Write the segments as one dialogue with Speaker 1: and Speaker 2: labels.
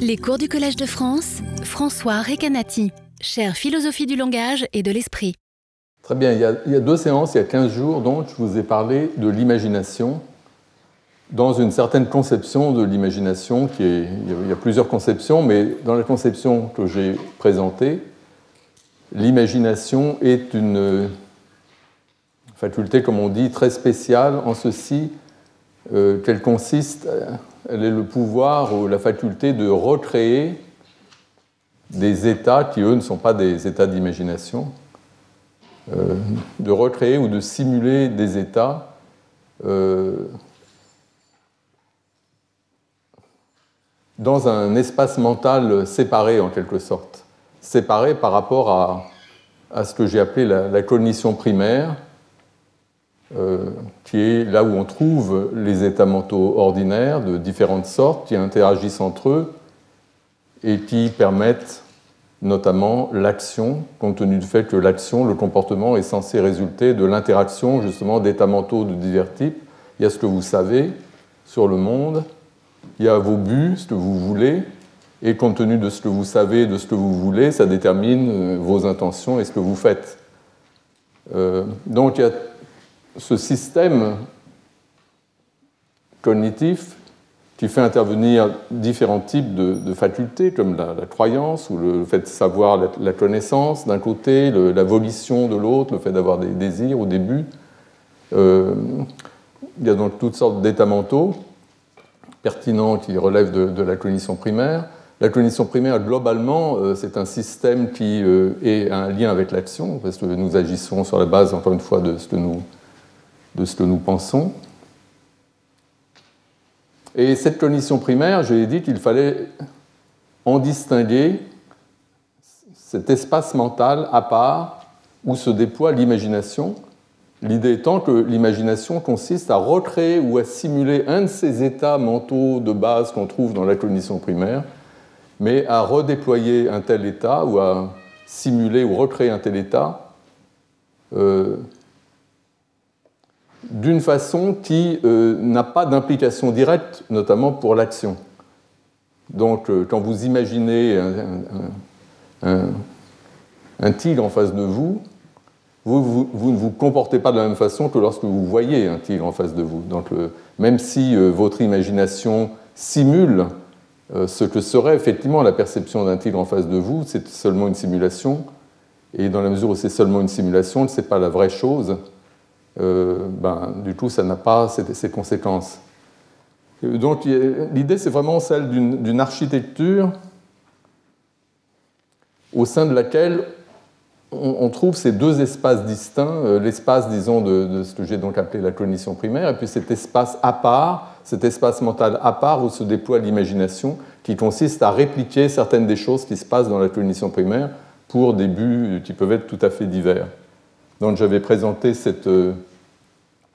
Speaker 1: Les cours du Collège de France, François Recanati, chère philosophie du langage et de l'esprit.
Speaker 2: Très bien, il y, a, deux séances, il y a 15 jours, donc je vous ai parlé de l'imagination dans une certaine conception de l'imagination, il y a plusieurs conceptions, mais dans la conception que j'ai présentée, l'imagination est une faculté, comme on dit, très spéciale en ceci euh, qu'elle consiste, elle est le pouvoir ou la faculté de recréer des états qui, eux, ne sont pas des états d'imagination, euh, de recréer ou de simuler des états euh, dans un espace mental séparé en quelque sorte, séparé par rapport à, ce que j'ai appelé la, cognition primaire, qui est là où on trouve les états mentaux ordinaires de différentes sortes qui interagissent entre eux et qui permettent notamment l'action, compte tenu du fait que l'action, le comportement est censé résulter de l'interaction justement d'états mentaux de divers types. Il y a ce que vous savez sur le monde, il y a vos buts, ce que vous voulez, et compte tenu de ce que vous savez, de ce que vous voulez, ça détermine euh, vos intentions et ce que vous faites. Euh, donc il y a ce système cognitif qui fait intervenir différents types de, facultés, comme la, croyance ou le fait de savoir la, connaissance d'un côté, la volition de l'autre, le fait d'avoir des désirs ou des buts. Euh, il y a donc toutes sortes d'états mentaux pertinents qui relèvent de, la cognition primaire. La cognition primaire, globalement, euh, c'est un système qui euh, est un lien avec l'action, parce que nous agissons sur la base, encore une fois, de ce que nous, de ce que nous pensons. Et cette cognition primaire, je l'ai dit qu'il fallait en distinguer cet espace mental à part où se déploie l'imagination. L'idée étant que l'imagination consiste à recréer ou à simuler un de ces états mentaux de base qu'on trouve dans la cognition primaire, mais à redéployer un tel état ou à simuler ou recréer un tel état euh, d'une façon qui euh, n'a pas d'implication directe, notamment pour l'action. Donc, euh, quand vous imaginez un, tigre en face de vous, vous, ne vous comportez pas de la même façon que lorsque vous voyez un tigre en face de vous. Donc, même si euh, votre imagination simule ce que serait effectivement la perception d'un tigre en face de vous, c'est seulement une simulation. Et dans la mesure où c'est seulement une simulation, ce n'est pas la vraie chose. Euh, ben, du coup, ça n'a pas ces, conséquences. Donc l'idée, c'est vraiment celle d'une architecture au sein de laquelle on, trouve ces deux espaces distincts, euh, l'espace, disons, de, ce que j'ai donc appelé la cognition primaire, et puis cet espace à part, cet espace mental à part où se déploie l'imagination, qui consiste à répliquer certaines des choses qui se passent dans la cognition primaire pour des buts qui peuvent être tout à fait divers. Donc j'avais présenté cette, euh,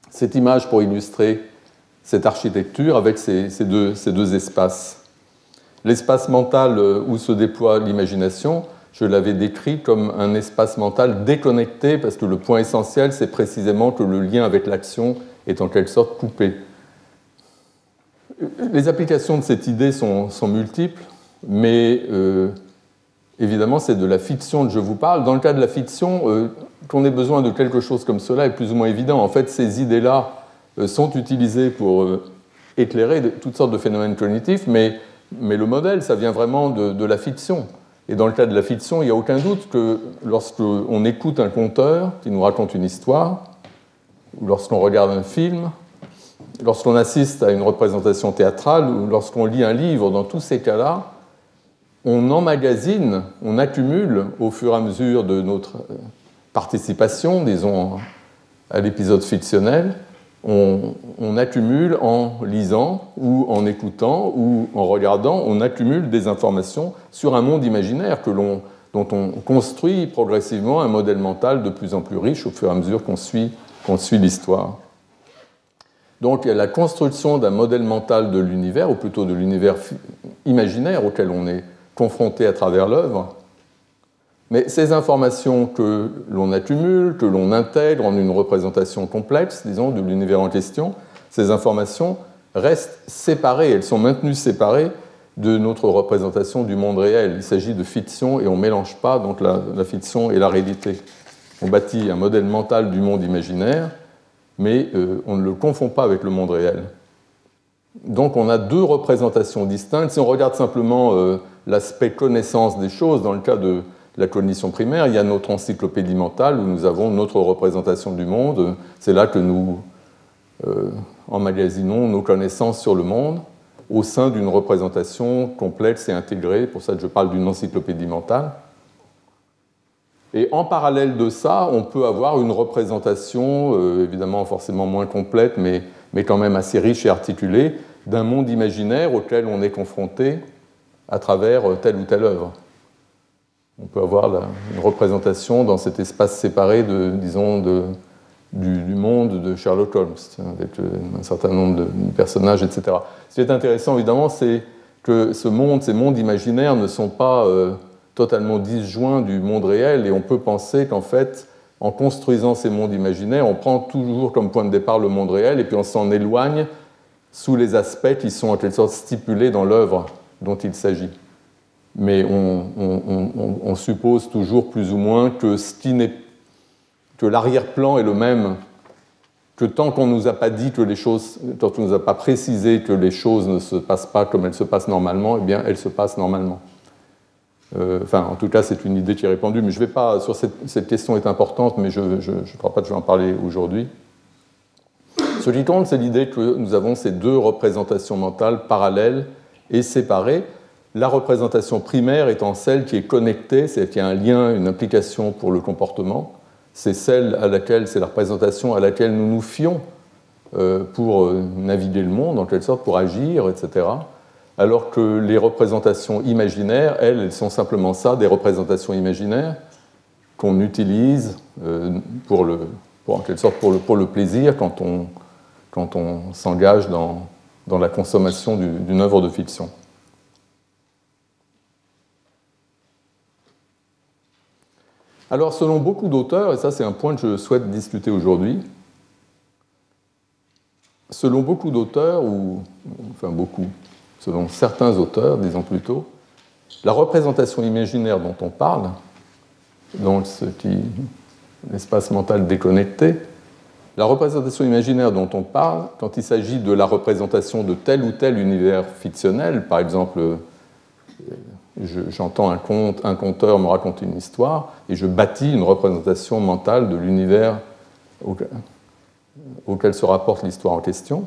Speaker 2: cette image pour illustrer cette architecture avec ces, deux, ces deux, espaces. L'espace mental euh, où se déploie l'imagination, je l'avais décrit comme un espace mental déconnecté parce que le point essentiel, c'est précisément que le lien avec l'action est en quelque sorte coupé. Les applications de cette idée sont, sont multiples, mais euh, évidemment, c'est de la fiction que je vous parle. Dans le cas de la fiction, qu'on ait besoin de quelque chose comme cela est plus ou moins évident. En fait, ces idées-là euh, sont utilisées pour euh, éclairer toutes sortes de phénomènes cognitifs, mais, le modèle, ça vient vraiment de, la fiction. Et dans le cas de la fiction, il n'y a aucun doute que lorsqu'on écoute un conteur qui nous raconte une histoire, ou lorsqu'on regarde un film, lorsqu'on assiste à une représentation théâtrale, ou lorsqu'on lit un livre, dans tous ces cas-là, on emmagasine, on accumule au fur et à mesure de notre participation, disons, à l'épisode fictionnel, on, accumule en lisant ou en écoutant ou en regardant, on accumule des informations sur un monde imaginaire que dont on construit progressivement un modèle mental de plus en plus riche au fur et à mesure qu'on suit, qu'on suit l'histoire. Donc la construction d'un modèle mental de l'univers, ou plutôt de l'univers imaginaire auquel on est confronté à travers l'œuvre, mais ces informations que l'on accumule, que l'on intègre en une représentation complexe, disons, de l'univers en question, ces informations restent séparées, elles sont maintenues séparées de notre représentation du monde réel. Il s'agit de fiction et on ne mélange pas donc la, fiction et la réalité. On bâtit un modèle mental du monde imaginaire, mais euh, on ne le confond pas avec le monde réel. Donc on a deux représentations distinctes. Si on regarde simplement euh, l'aspect connaissance des choses, dans le cas de la cognition primaire, il y a notre encyclopédie mentale où nous avons notre représentation du monde. C'est là que nous euh, emmagasinons nos connaissances sur le monde au sein d'une représentation complexe et intégrée. Pour ça je parle d'une encyclopédie mentale. Et en parallèle de ça, on peut avoir une représentation, euh, évidemment forcément moins complète, mais, mais quand même assez riche et articulée, d'un monde imaginaire auquel on est confronté à travers euh, telle ou telle œuvre. On peut avoir une représentation dans cet espace séparé de, disons, du, monde de Sherlock Holmes, avec euh, un certain nombre de personnages, etc. Ce qui est intéressant, évidemment, c'est que ce monde, ces mondes imaginaires ne sont pas euh, totalement disjoints du monde réel, et on peut penser qu'en fait, en construisant ces mondes imaginaires, on prend toujours comme point de départ le monde réel, et puis on s'en éloigne sous les aspects qui sont en quelque sorte stipulés dans l'œuvre dont il s'agit. Mais on, suppose toujours plus ou moins que l'arrière-plan est le même, que tant qu'on ne nous a pas dit que les choses, tant qu'on ne nous a pas précisé que les choses ne se passent pas comme elles se passent normalement, eh bien elles se passent normalement. Euh, enfin, en tout cas, c'est une idée qui est répandue, mais je vais pas. Sur cette, question est importante, mais je ne crois pas que je vais en parler aujourd'hui. Ce qui compte, c'est l'idée que nous avons ces deux représentations mentales parallèles et séparées. La représentation primaire étant celle qui est connectée, c'est-à-dire qu'il y a un lien, une implication pour le comportement, c'est celle à laquelle, c'est la représentation à laquelle nous nous fions euh, pour euh, naviguer le monde, en quelque sorte, pour agir, etc. Alors que les représentations imaginaires, elles, elles sont simplement ça, des représentations imaginaires qu'on utilise euh, pour, le, en quelque sorte pour le, plaisir quand on, quand on s'engage dans, dans, la consommation d'une œuvre de fiction. Alors, selon beaucoup d'auteurs, et ça c'est un point que je souhaite discuter aujourd'hui, selon beaucoup d'auteurs, ou enfin beaucoup, selon certains auteurs, disons plutôt, la représentation imaginaire dont on parle, dans ce qui l'espace mental déconnecté, la représentation imaginaire dont on parle, quand il s'agit de la représentation de tel ou tel univers fictionnel, par exemple j'entends un, conte, un conteur me raconter une histoire et je bâtis une représentation mentale de l'univers auquel, se rapporte l'histoire en question.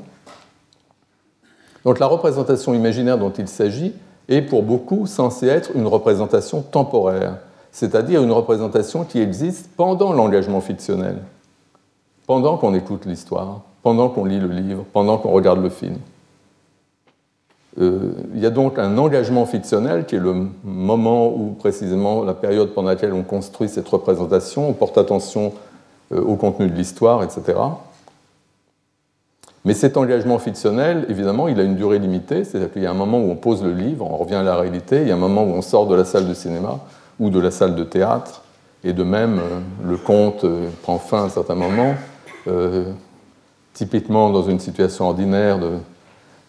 Speaker 2: Donc la représentation imaginaire dont il s'agit est pour beaucoup censée être une représentation temporaire, c'est-à-dire une représentation qui existe pendant l'engagement fictionnel, pendant qu'on écoute l'histoire, pendant qu'on lit le livre, pendant qu'on regarde le film. Euh, il y a donc un engagement fictionnel qui est le moment où précisément la période pendant laquelle on construit cette représentation, on porte attention euh, au contenu de l'histoire, etc. Mais cet engagement fictionnel, évidemment, il a une durée limitée, c'est-à-dire qu'il y a un moment où on pose le livre, on revient à la réalité, il y a un moment où on sort de la salle de cinéma ou de la salle de théâtre, et de même, euh, le conte prend fin à un certain moment, typiquement dans une situation ordinaire de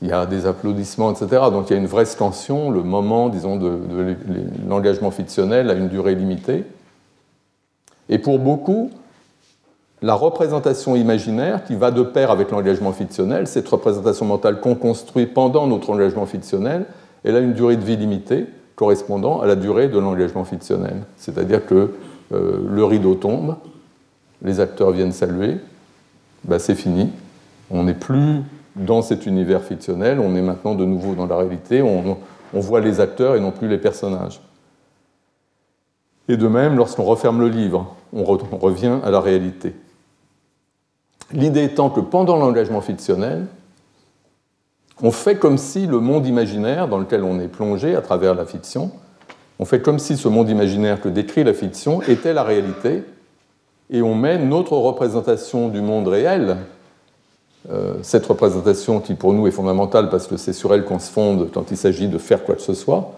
Speaker 2: il y a des applaudissements, etc. Donc il y a une vraie scansion, le moment, disons, de, l'engagement fictionnel a une durée limitée. Et pour beaucoup, la représentation imaginaire qui va de pair avec l'engagement fictionnel, cette représentation mentale qu'on construit pendant notre engagement fictionnel, elle a une durée de vie limitée correspondant à la durée de l'engagement fictionnel. C'est-à-dire que euh, le rideau tombe, les acteurs viennent saluer, ben, c'est fini, on n'est plus dans cet univers fictionnel, on est maintenant de nouveau dans la réalité, on, voit les acteurs et non plus les personnages. Et de même, lorsqu'on referme le livre, on, revient à la réalité. L'idée étant que pendant l'engagement fictionnel, on fait comme si le monde imaginaire dans lequel on est plongé à travers la fiction, on fait comme si ce monde imaginaire que décrit la fiction était la réalité, et on met notre représentation du monde réel cette représentation qui pour nous est fondamentale parce que c'est sur elle qu'on se fonde quand il s'agit de faire quoi que ce soit,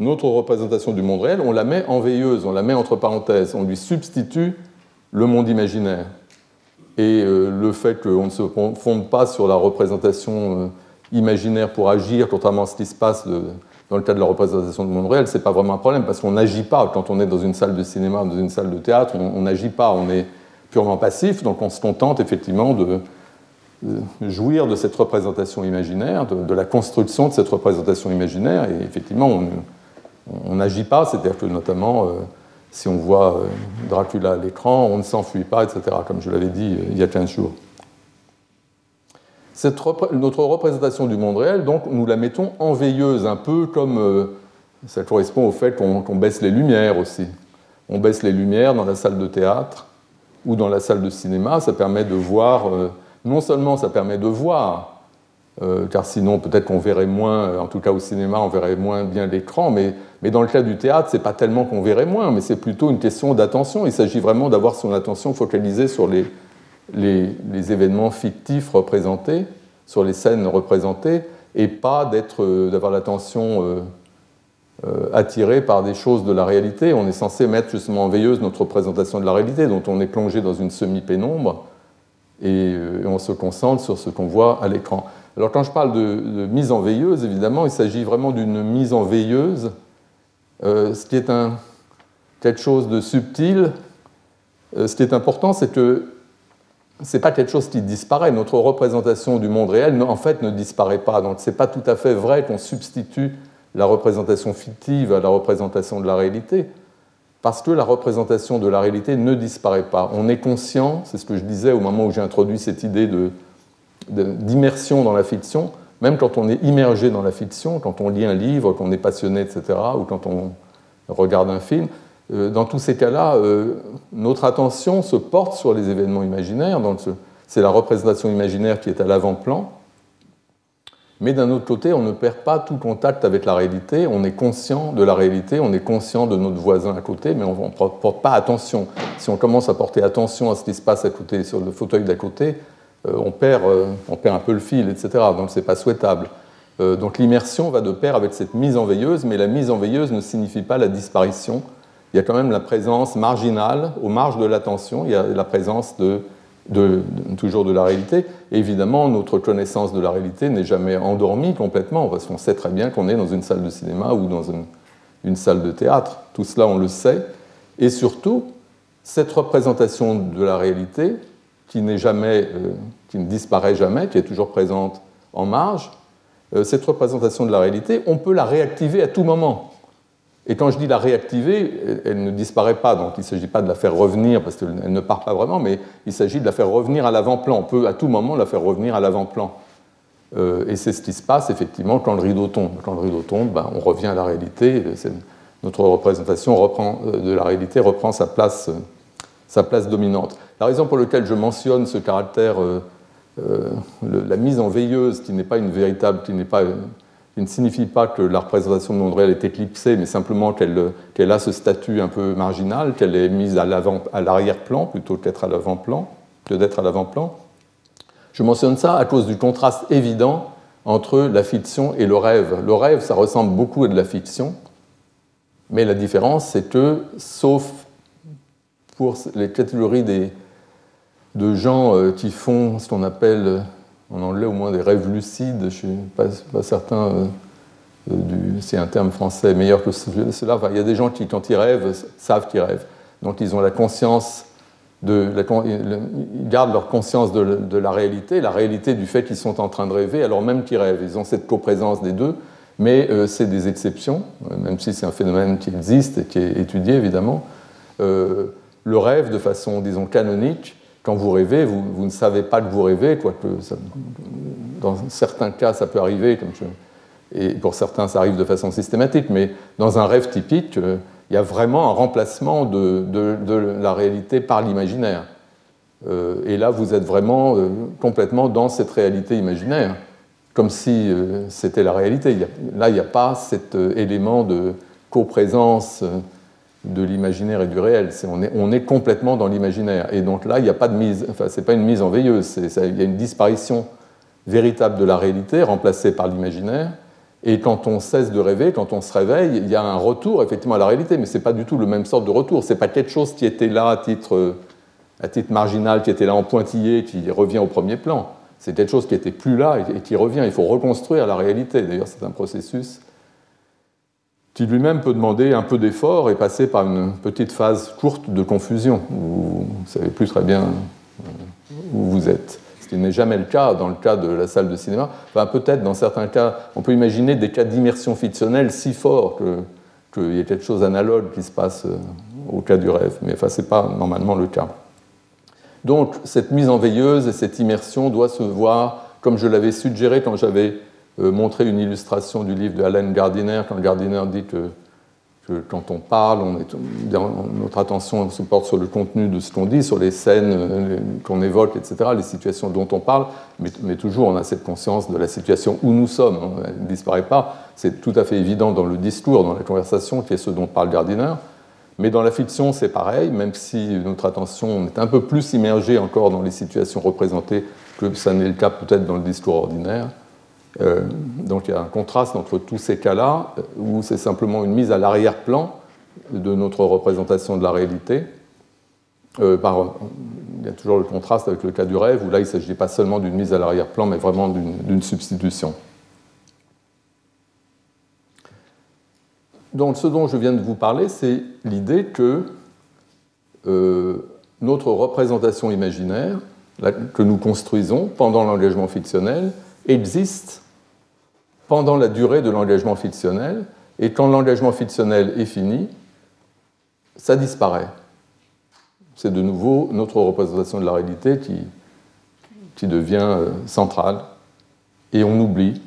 Speaker 2: notre représentation du monde réel, on la met en veilleuse, on la met entre parenthèses, on lui substitue le monde imaginaire. Et euh, le fait qu'on ne se fonde pas sur la représentation euh, imaginaire pour agir, contrairement à ce qui se passe dans le cas de la représentation du monde réel, ce n'est pas vraiment un problème parce qu'on n'agit pas quand on est dans une salle de cinéma, dans une salle de théâtre, on n'agit pas, on est purement passif, donc on se contente effectivement de, jouir de cette représentation imaginaire, de, la construction de cette représentation imaginaire, et effectivement on n'agit pas, c'est-à-dire que notamment euh, si on voit euh, Dracula à l'écran, on ne s'enfuit pas, etc., comme je l'avais dit euh, il y a 15 jours notre représentation du monde réel, donc, nous la mettons en veilleuse, un peu comme ça correspond au fait qu'on baisse les lumières aussi. On baisse les lumières dans la salle de théâtre ou dans la salle de cinéma, ça permet de voir, non seulement ça permet de voir, euh, car sinon peut-être qu'on verrait moins, en tout cas au cinéma, on verrait moins bien l'écran, mais, dans le cas du théâtre, c'est pas tellement qu'on verrait moins, mais c'est plutôt une question d'attention. Il s'agit vraiment d'avoir son attention focalisée sur les, événements fictifs représentés, sur les scènes représentées, et pas euh, d'avoir l'attention euh, euh, attirée par des choses de la réalité. On est censé mettre justement en veilleuse notre représentation de la réalité, dont on est plongé dans une semi-pénombre, et, on se concentre sur ce qu'on voit à l'écran. Alors quand je parle de, mise en veilleuse, évidemment, il s'agit vraiment d'une mise en veilleuse, ce qui est quelque chose de subtil. ce qui est important, c'est que n'est pas quelque chose qui disparaît. Notre représentation du monde réel, en fait, ne disparaît pas. Donc, ce n'est pas tout à fait vrai qu'on substitue la représentation fictive à la représentation de la réalité, parce que la représentation de la réalité ne disparaît pas. On est conscient, c'est ce que je disais au moment où j'ai introduit cette idée d'immersion dans la fiction, même quand on est immergé dans la fiction, quand on lit un livre, qu'on est passionné, etc., ou quand on regarde un film, euh, dans tous ces cas-là, euh, notre attention se porte sur les événements imaginaires. C'est la représentation imaginaire qui est à l'avant-plan. Mais d'un autre côté, on ne perd pas tout contact avec la réalité. On est conscient de la réalité, on est conscient de notre voisin à côté, mais on ne porte pas attention. Si on commence à porter attention à ce qui se passe à côté, sur le fauteuil d'à côté, euh, on, perd, on perd un peu le fil, etc. Donc ce n'est pas souhaitable. Donc l'immersion va de pair avec cette mise en veilleuse, mais la mise en veilleuse ne signifie pas la disparition il y a quand même la présence marginale, aux marges de l'attention, il y a la présence de, toujours de la réalité. Évidemment, notre connaissance de la réalité n'est jamais endormie complètement, parce qu'on sait très bien qu'on est dans une salle de cinéma ou dans une, salle de théâtre. Tout cela, on le sait. Et surtout, cette représentation de la réalité, qui, jamais, euh, qui ne disparaît jamais, qui est toujours présente en marge, euh, cette représentation de la réalité, on peut la réactiver à tout moment. Et quand je dis la réactiver, elle ne disparaît pas, donc il ne s'agit pas de la faire revenir, parce qu'elle ne part pas vraiment, mais il s'agit de la faire revenir à l'avant-plan. On peut à tout moment la faire revenir à l'avant-plan. Euh, et c'est ce qui se passe effectivement quand le rideau tombe. Quand le rideau tombe, ben, on revient à la réalité, notre représentation euh, de la réalité reprend sa place, euh, sa place dominante. La raison pour laquelle je mentionne ce caractère, la mise en veilleuse, qui n'est pas une véritable, qui n'est pas qui ne signifie pas que la représentation de monde réel est éclipsée, mais simplement qu'elle a ce statut un peu marginal, qu'elle est mise à l'arrière-plan plutôt l'avant-plan, que d'être à l'avant-plan. Je mentionne ça à cause du contraste évident entre la fiction et le rêve. Le rêve, ça ressemble beaucoup à de la fiction, mais la différence, c'est que, sauf pour les catégories de gens euh, qui font ce qu'on appelle en anglais au moins des rêves lucides, je ne suis pas, certain, euh, du, c'est un terme français meilleur que cela. il y a des gens qui, quand ils rêvent, savent qu'ils rêvent. Donc ils ont la conscience de, ils gardent leur conscience de, la réalité, la réalité du fait qu'ils sont en train de rêver, alors même qu'ils rêvent. Ils ont cette coprésence des deux, mais euh, c'est des exceptions, euh, même si c'est un phénomène qui existe et qui est étudié évidemment. le rêve, de façon, disons, canonique, quand vous rêvez, vous, ne savez pas que vous rêvez, quoique dans certains cas ça peut arriver, et pour certains ça arrive de façon systématique, mais dans un rêve typique, euh, il y a vraiment un remplacement de, la réalité par l'imaginaire. Euh, et là, vous êtes vraiment euh, complètement dans cette réalité imaginaire, comme si c'était la réalité. là, il n'y a pas cet élément de coprésence de l'imaginaire et du réel. on, est, on, est, complètement dans l'imaginaire. Et donc là, il n'y a pas de mise, enfin, c'est pas une mise en veilleuse, il y a une disparition véritable de la réalité remplacée par l'imaginaire. Et quand on cesse de rêver, quand on se réveille, il y a un retour effectivement à la réalité, mais ce n'est pas du tout le même sorte de retour. Ce n'est pas quelque chose qui était là à titre, à titre marginal, qui était là en pointillé, qui revient au premier plan. C'est quelque chose qui n'était plus là et qui revient. Il faut reconstruire la réalité. D'ailleurs, c'est un processus qui lui-même peut demander un peu d'effort et passer par une petite phase courte de confusion, où vous ne savez plus très bien euh, où vous êtes. Ce qui n'est jamais le cas dans le cas de la salle de cinéma. Enfin, peut-être dans certains cas, on peut imaginer des cas d'immersion fictionnelle si forts qu'il y ait quelque chose d'analogue qui se passe euh, au cas du rêve. Mais ce n'est pas normalement le cas. Donc, cette mise en veilleuse et cette immersion doit se voir, comme je l'avais suggéré quand j'avais montrer une illustration du livre de Alan Gardiner, quand Gardiner dit que, quand on parle, on est, notre attention se porte sur le contenu de ce qu'on dit, sur les scènes euh, qu'on évoque, etc., les situations dont on parle, mais, toujours on a cette conscience de la situation où nous sommes, elle ne disparaît pas, c'est tout à fait évident dans le discours, dans la conversation, qui est ce dont parle Gardiner. Mais dans la fiction, c'est pareil, même si notre attention est un peu plus immergée encore dans les situations représentées que ça n'est le cas peut-être dans le discours ordinaire. Euh, donc il y a un contraste entre tous ces cas-là, euh, où c'est simplement une mise à l'arrière-plan de notre représentation de la réalité. Euh, il y a toujours le contraste avec le cas du rêve, où là il ne s'agit pas seulement d'une mise à l'arrière-plan, mais vraiment d'une substitution. Donc ce dont je viens de vous parler, c'est l'idée que notre représentation imaginaire, que nous construisons pendant l'engagement fictionnel, existe pendant la durée de l'engagement fictionnel, et quand l'engagement fictionnel est fini, ça disparaît. C'est de nouveau notre représentation de la réalité qui, qui devient euh, centrale, et on oublie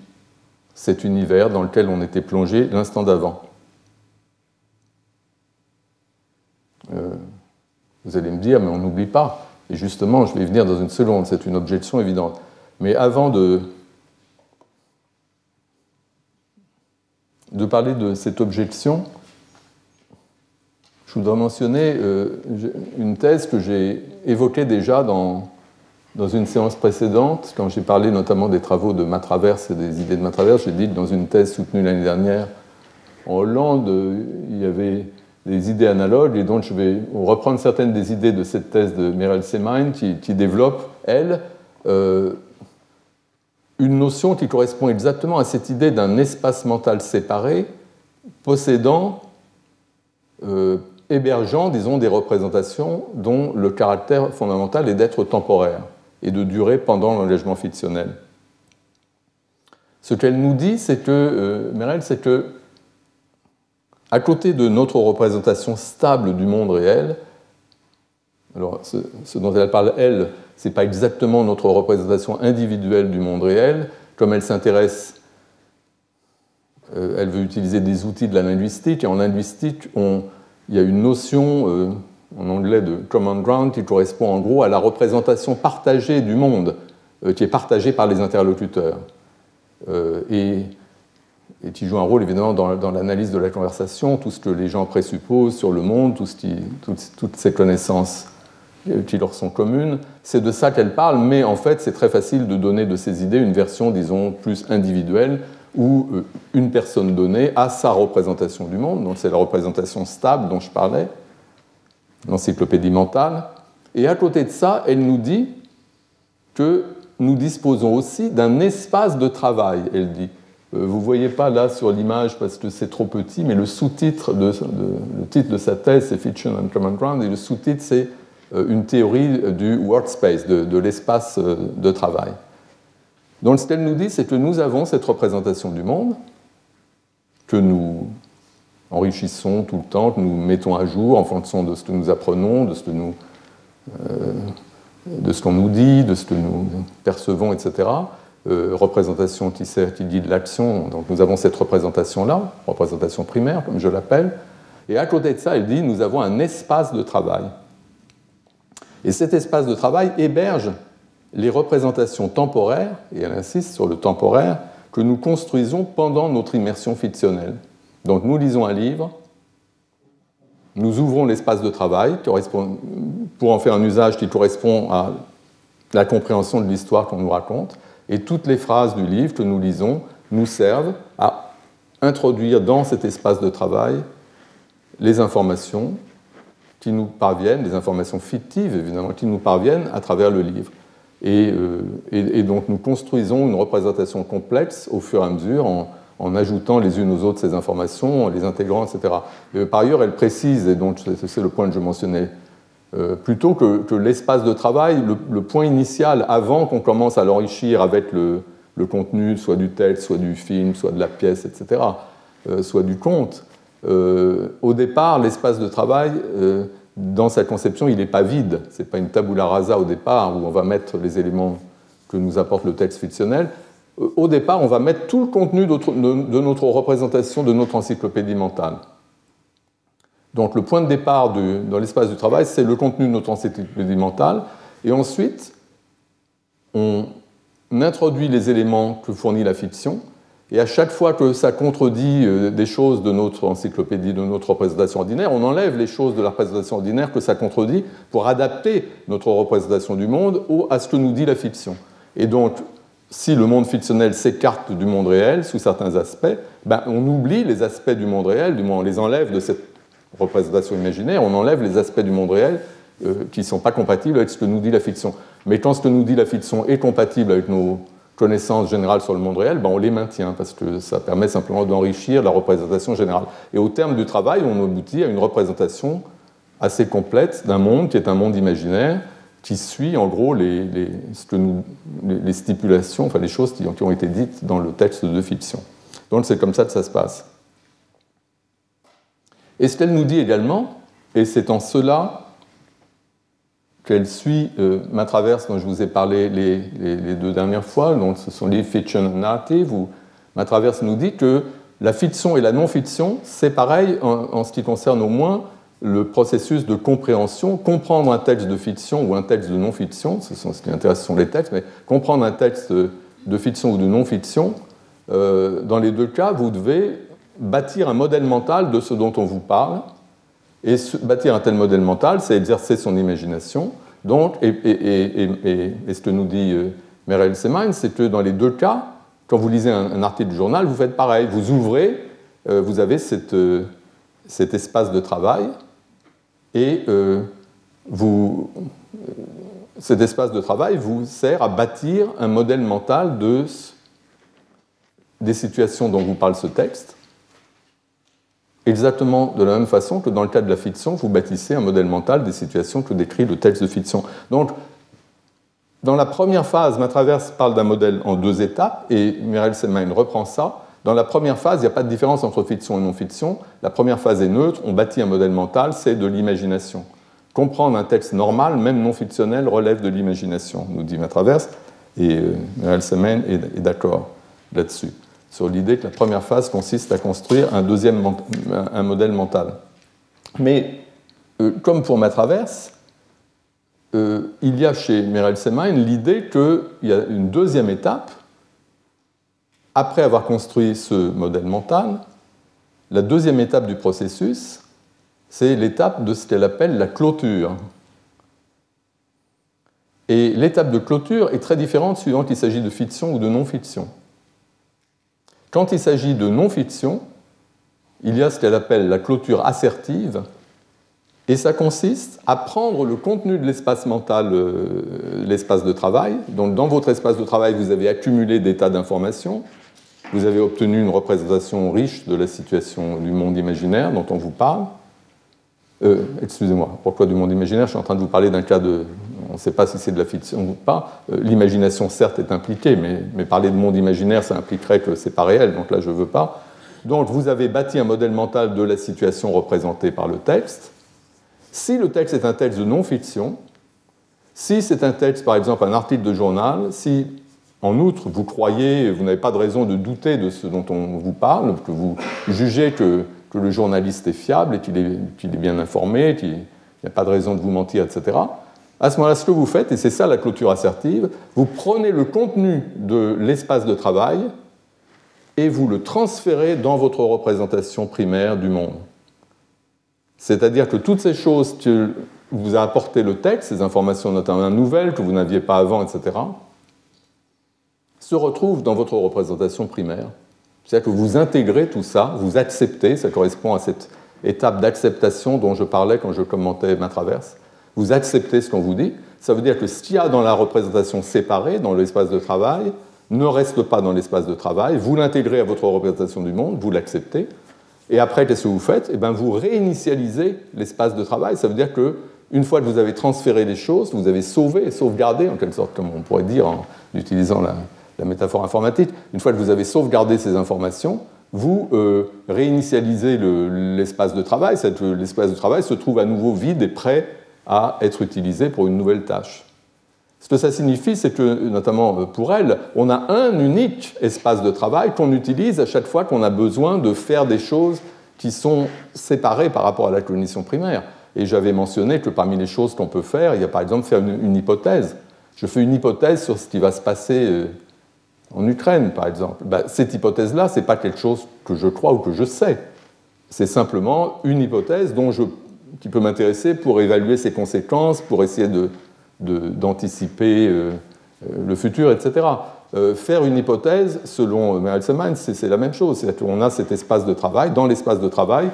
Speaker 2: cet univers dans lequel on était plongé l'instant d'avant. Euh, vous allez me dire, mais on n'oublie pas. Et justement, je vais y venir dans une seconde, c'est une objection évidente. Mais avant de, de parler de cette objection, je voudrais mentionner euh, une thèse que j'ai évoquée déjà dans, une séance précédente, quand j'ai parlé notamment des travaux de Matraverse et des idées de Matraverse. J'ai dit que dans une thèse soutenue l'année dernière en Hollande, il y avait des idées analogues, et donc je vais reprendre certaines des idées de cette thèse de Meryl Semaine qui, qui développe, elle, euh, une notion qui correspond exactement à cette idée d'un espace mental séparé, possédant, euh, hébergeant, disons, des représentations dont le caractère fondamental est d'être temporaire et de durer pendant l'engagement fictionnel. Ce qu'elle nous dit, c'est que, euh, c'est que, à côté de notre représentation stable du monde réel, alors ce dont elle parle, elle, ce n'est pas exactement notre représentation individuelle du monde réel. Comme elle s'intéresse, euh, elle veut utiliser des outils de la linguistique, et en linguistique, il y a une notion euh, en anglais de common ground qui correspond en gros à la représentation partagée du monde, euh, qui est partagée par les interlocuteurs. et, qui joue un rôle évidemment dans, l'analyse de la conversation, tout ce que les gens présupposent sur le monde, toutes ces connaissances qui leur sont communes. C'est de ça qu'elle parle, mais en fait, c'est très facile de donner de ces idées une version, disons, plus individuelle, où euh, une personne donnée a sa représentation du monde, donc c'est la représentation stable dont je parlais, l'encyclopédie mentale. Et à côté de ça, elle nous dit que nous disposons aussi d'un espace de travail, elle dit. Euh, vous ne voyez pas là sur l'image parce que c'est trop petit, mais le sous-titre, de, le titre de sa thèse, c'est Fiction and Common Ground, et le sous-titre, c'est une théorie du workspace, de, l'espace euh, de travail. Donc ce qu'elle nous dit, c'est que nous avons cette représentation du monde, que nous enrichissons tout le temps, que nous mettons à jour en fonction de ce que nous apprenons, de ce que nous, euh, de ce qu'on nous dit, de ce que nous percevons, etc. représentation qui sert, qui guide l'action. Donc nous avons cette représentation-là, représentation primaire, comme je l'appelle. Et à côté de ça, elle dit, nous avons un espace de travail. Et cet espace de travail héberge les représentations temporaires, et elle insiste sur le temporaire, que nous construisons pendant notre immersion fictionnelle. Donc nous lisons un livre, nous ouvrons l'espace de travail pour en faire un usage qui correspond à la compréhension de l'histoire qu'on nous raconte, et toutes les phrases du livre que nous lisons nous servent à introduire dans cet espace de travail les informations qui nous parviennent, des informations fictives évidemment, qui nous parviennent à travers le livre. Et, donc nous construisons une représentation complexe au fur et à mesure en, ajoutant les unes aux autres ces informations, en les intégrant, etc. par ailleurs, elle précise, et donc c'est le point que je mentionnais plutôt que, l'espace de travail, le, point initial, avant qu'on commence à l'enrichir avec le, contenu, soit du texte, soit du film, soit de la pièce, etc., euh, soit du conte. Euh, au départ, l'espace de travail, euh, dans sa conception, il n'est pas vide. Ce n'est pas une tabula rasa au départ où on va mettre les éléments que nous apporte le texte fictionnel. Au départ, on va mettre tout le contenu de notre représentation de notre encyclopédie mentale. Donc le point de départ dans l'espace du travail, c'est le contenu de notre encyclopédie mentale. Et ensuite, on introduit les éléments que fournit la fiction, et à chaque fois que ça contredit euh, des choses de notre encyclopédie, de notre représentation ordinaire, on enlève les choses de la représentation ordinaire que ça contredit pour adapter notre représentation du monde à ce que nous dit la fiction. Et donc, si le monde fictionnel s'écarte du monde réel sous certains aspects, ben, on oublie les aspects du monde réel, du moins on les enlève de cette représentation imaginaire, on enlève les aspects du monde réel euh, qui ne sont pas compatibles avec ce que nous dit la fiction. Mais quand ce que nous dit la fiction est compatible avec nos connaissances générales sur le monde réel, ben on les maintient parce que ça permet simplement d'enrichir la représentation générale. Et au terme du travail, on aboutit à une représentation assez complète d'un monde qui est un monde imaginaire qui suit en gros les, les, stipulations, enfin les choses qui, qui ont été dites dans le texte de fiction. Donc c'est comme ça que ça se passe. Et ce qu'elle nous dit également, et c'est en cela qu'elle suit euh, ma traverse dont je vous ai parlé les, deux dernières fois, donc ce sont les fiction narrative, où ma traverse nous dit que la fiction et la non-fiction, c'est pareil en, ce qui concerne au moins le processus de compréhension. Comprendre un texte de fiction ou un texte de non-fiction, ce, ce qui intéresse sont les textes, mais comprendre un texte de fiction ou de non-fiction, euh, dans les deux cas, vous devez bâtir un modèle mental de ce dont on vous parle, et bâtir un tel modèle mental, c'est exercer son imagination. Donc, et, ce que nous dit euh, Merel Semain, c'est que dans les deux cas, quand vous lisez un, article du journal, vous faites pareil. Vous ouvrez, euh, vous avez euh, cet espace de travail, et vous, cet espace de travail vous sert à bâtir un modèle mental de, des situations dont vous parle ce texte exactement de la même façon que dans le cas de la fiction, vous bâtissez un modèle mental des situations que décrit le texte de fiction. Donc, dans la première phase, ma traverse parle d'un modèle en deux étapes, et Mireille Selmain reprend ça. Dans la première phase, il n'y a pas de différence entre fiction et non-fiction. La première phase est neutre, on bâtit un modèle mental, c'est de l'imagination. Comprendre un texte normal, même non fictionnel, relève de l'imagination, nous dit ma traverse, et euh, Mireille est d'accord là-dessus sur l'idée que la première phase consiste à construire un modèle mental. Mais euh, comme pour ma traverse, euh, il y a chez Mireille Semain l'idée qu'il y a une deuxième étape, après avoir construit ce modèle mental, la deuxième étape du processus, c'est l'étape de ce qu'elle appelle la clôture. Et l'étape de clôture est très différente suivant qu'il s'agit de fiction ou de non-fiction. Quand il s'agit de non-fiction, il y a ce qu'elle appelle la clôture assertive, et ça consiste à prendre le contenu de l'espace mental, euh, l'espace de travail. Donc dans votre espace de travail, vous avez accumulé des tas d'informations, vous avez obtenu une représentation riche de la situation du monde imaginaire dont on vous parle. Euh, excusez-moi, pourquoi du monde imaginaire? Je suis en train de vous parler d'un cas de, on ne sait pas si c'est de la fiction ou pas. Euh, l'imagination, certes, est impliquée, mais, parler de monde imaginaire, ça impliquerait que ce n'est pas réel, donc là, je ne veux pas. Donc, vous avez bâti un modèle mental de la situation représentée par le texte. Si le texte est un texte de non-fiction, si c'est un texte, par exemple, un article de journal, si, en outre, vous croyez, vous n'avez pas de raison de douter de ce dont on vous parle, que vous jugez que, le journaliste est fiable et qu'il est, est, bien informé, qu'il n'y a pas de raison de vous mentir, etc., à ce moment-là, ce que vous faites, et c'est ça la clôture assertive, vous prenez le contenu de l'espace de travail et vous le transférez dans votre représentation primaire du monde. C'est-à-dire que toutes ces choses que vous a apporté le texte, ces informations notamment nouvelles que vous n'aviez pas avant, etc., se retrouvent dans votre représentation primaire. C'est-à-dire que vous intégrez tout ça, vous acceptez, ça correspond à cette étape d'acceptation dont je parlais quand je commentais ma traverse, vous acceptez ce qu'on vous dit, Ça veut dire que ce qu'il y a dans la représentation séparée, dans l'espace de travail, ne reste pas dans l'espace de travail. Vous l'intégrez à votre représentation du monde, vous l'acceptez. Et après, qu'est-ce que vous faites? Eh bien, Vous réinitialisez l'espace de travail. Ça veut dire que une fois que vous avez transféré les choses, vous avez sauvé, sauvegardé, en quelque sorte, comme on pourrait dire en utilisant la, métaphore informatique, une fois que vous avez sauvegardé ces informations, vous euh, réinitialisez l'espace de travail. L'espace de travail se trouve à nouveau vide et prêt à être utilisé pour une nouvelle tâche. Ce que ça signifie, c'est que, notamment euh, pour elle, on a un unique espace de travail qu'on utilise à chaque fois qu'on a besoin de faire des choses qui sont séparées par rapport à la cognition primaire. Et j'avais mentionné que parmi les choses qu'on peut faire, il y a par exemple faire une, hypothèse. Je fais une hypothèse sur ce qui va se passer euh, en Ukraine, par exemple. Ben, cette hypothèse-là, ce n'est pas quelque chose que je crois ou que je sais. C'est simplement une hypothèse dont je, qui peut m'intéresser pour évaluer ses conséquences, pour essayer d'anticiper de, euh, le futur, etc. Euh, faire une hypothèse, selon Meryl Semans, c'est la même chose. C'est-à-dire qu'on a cet espace de travail. Dans l'espace de travail,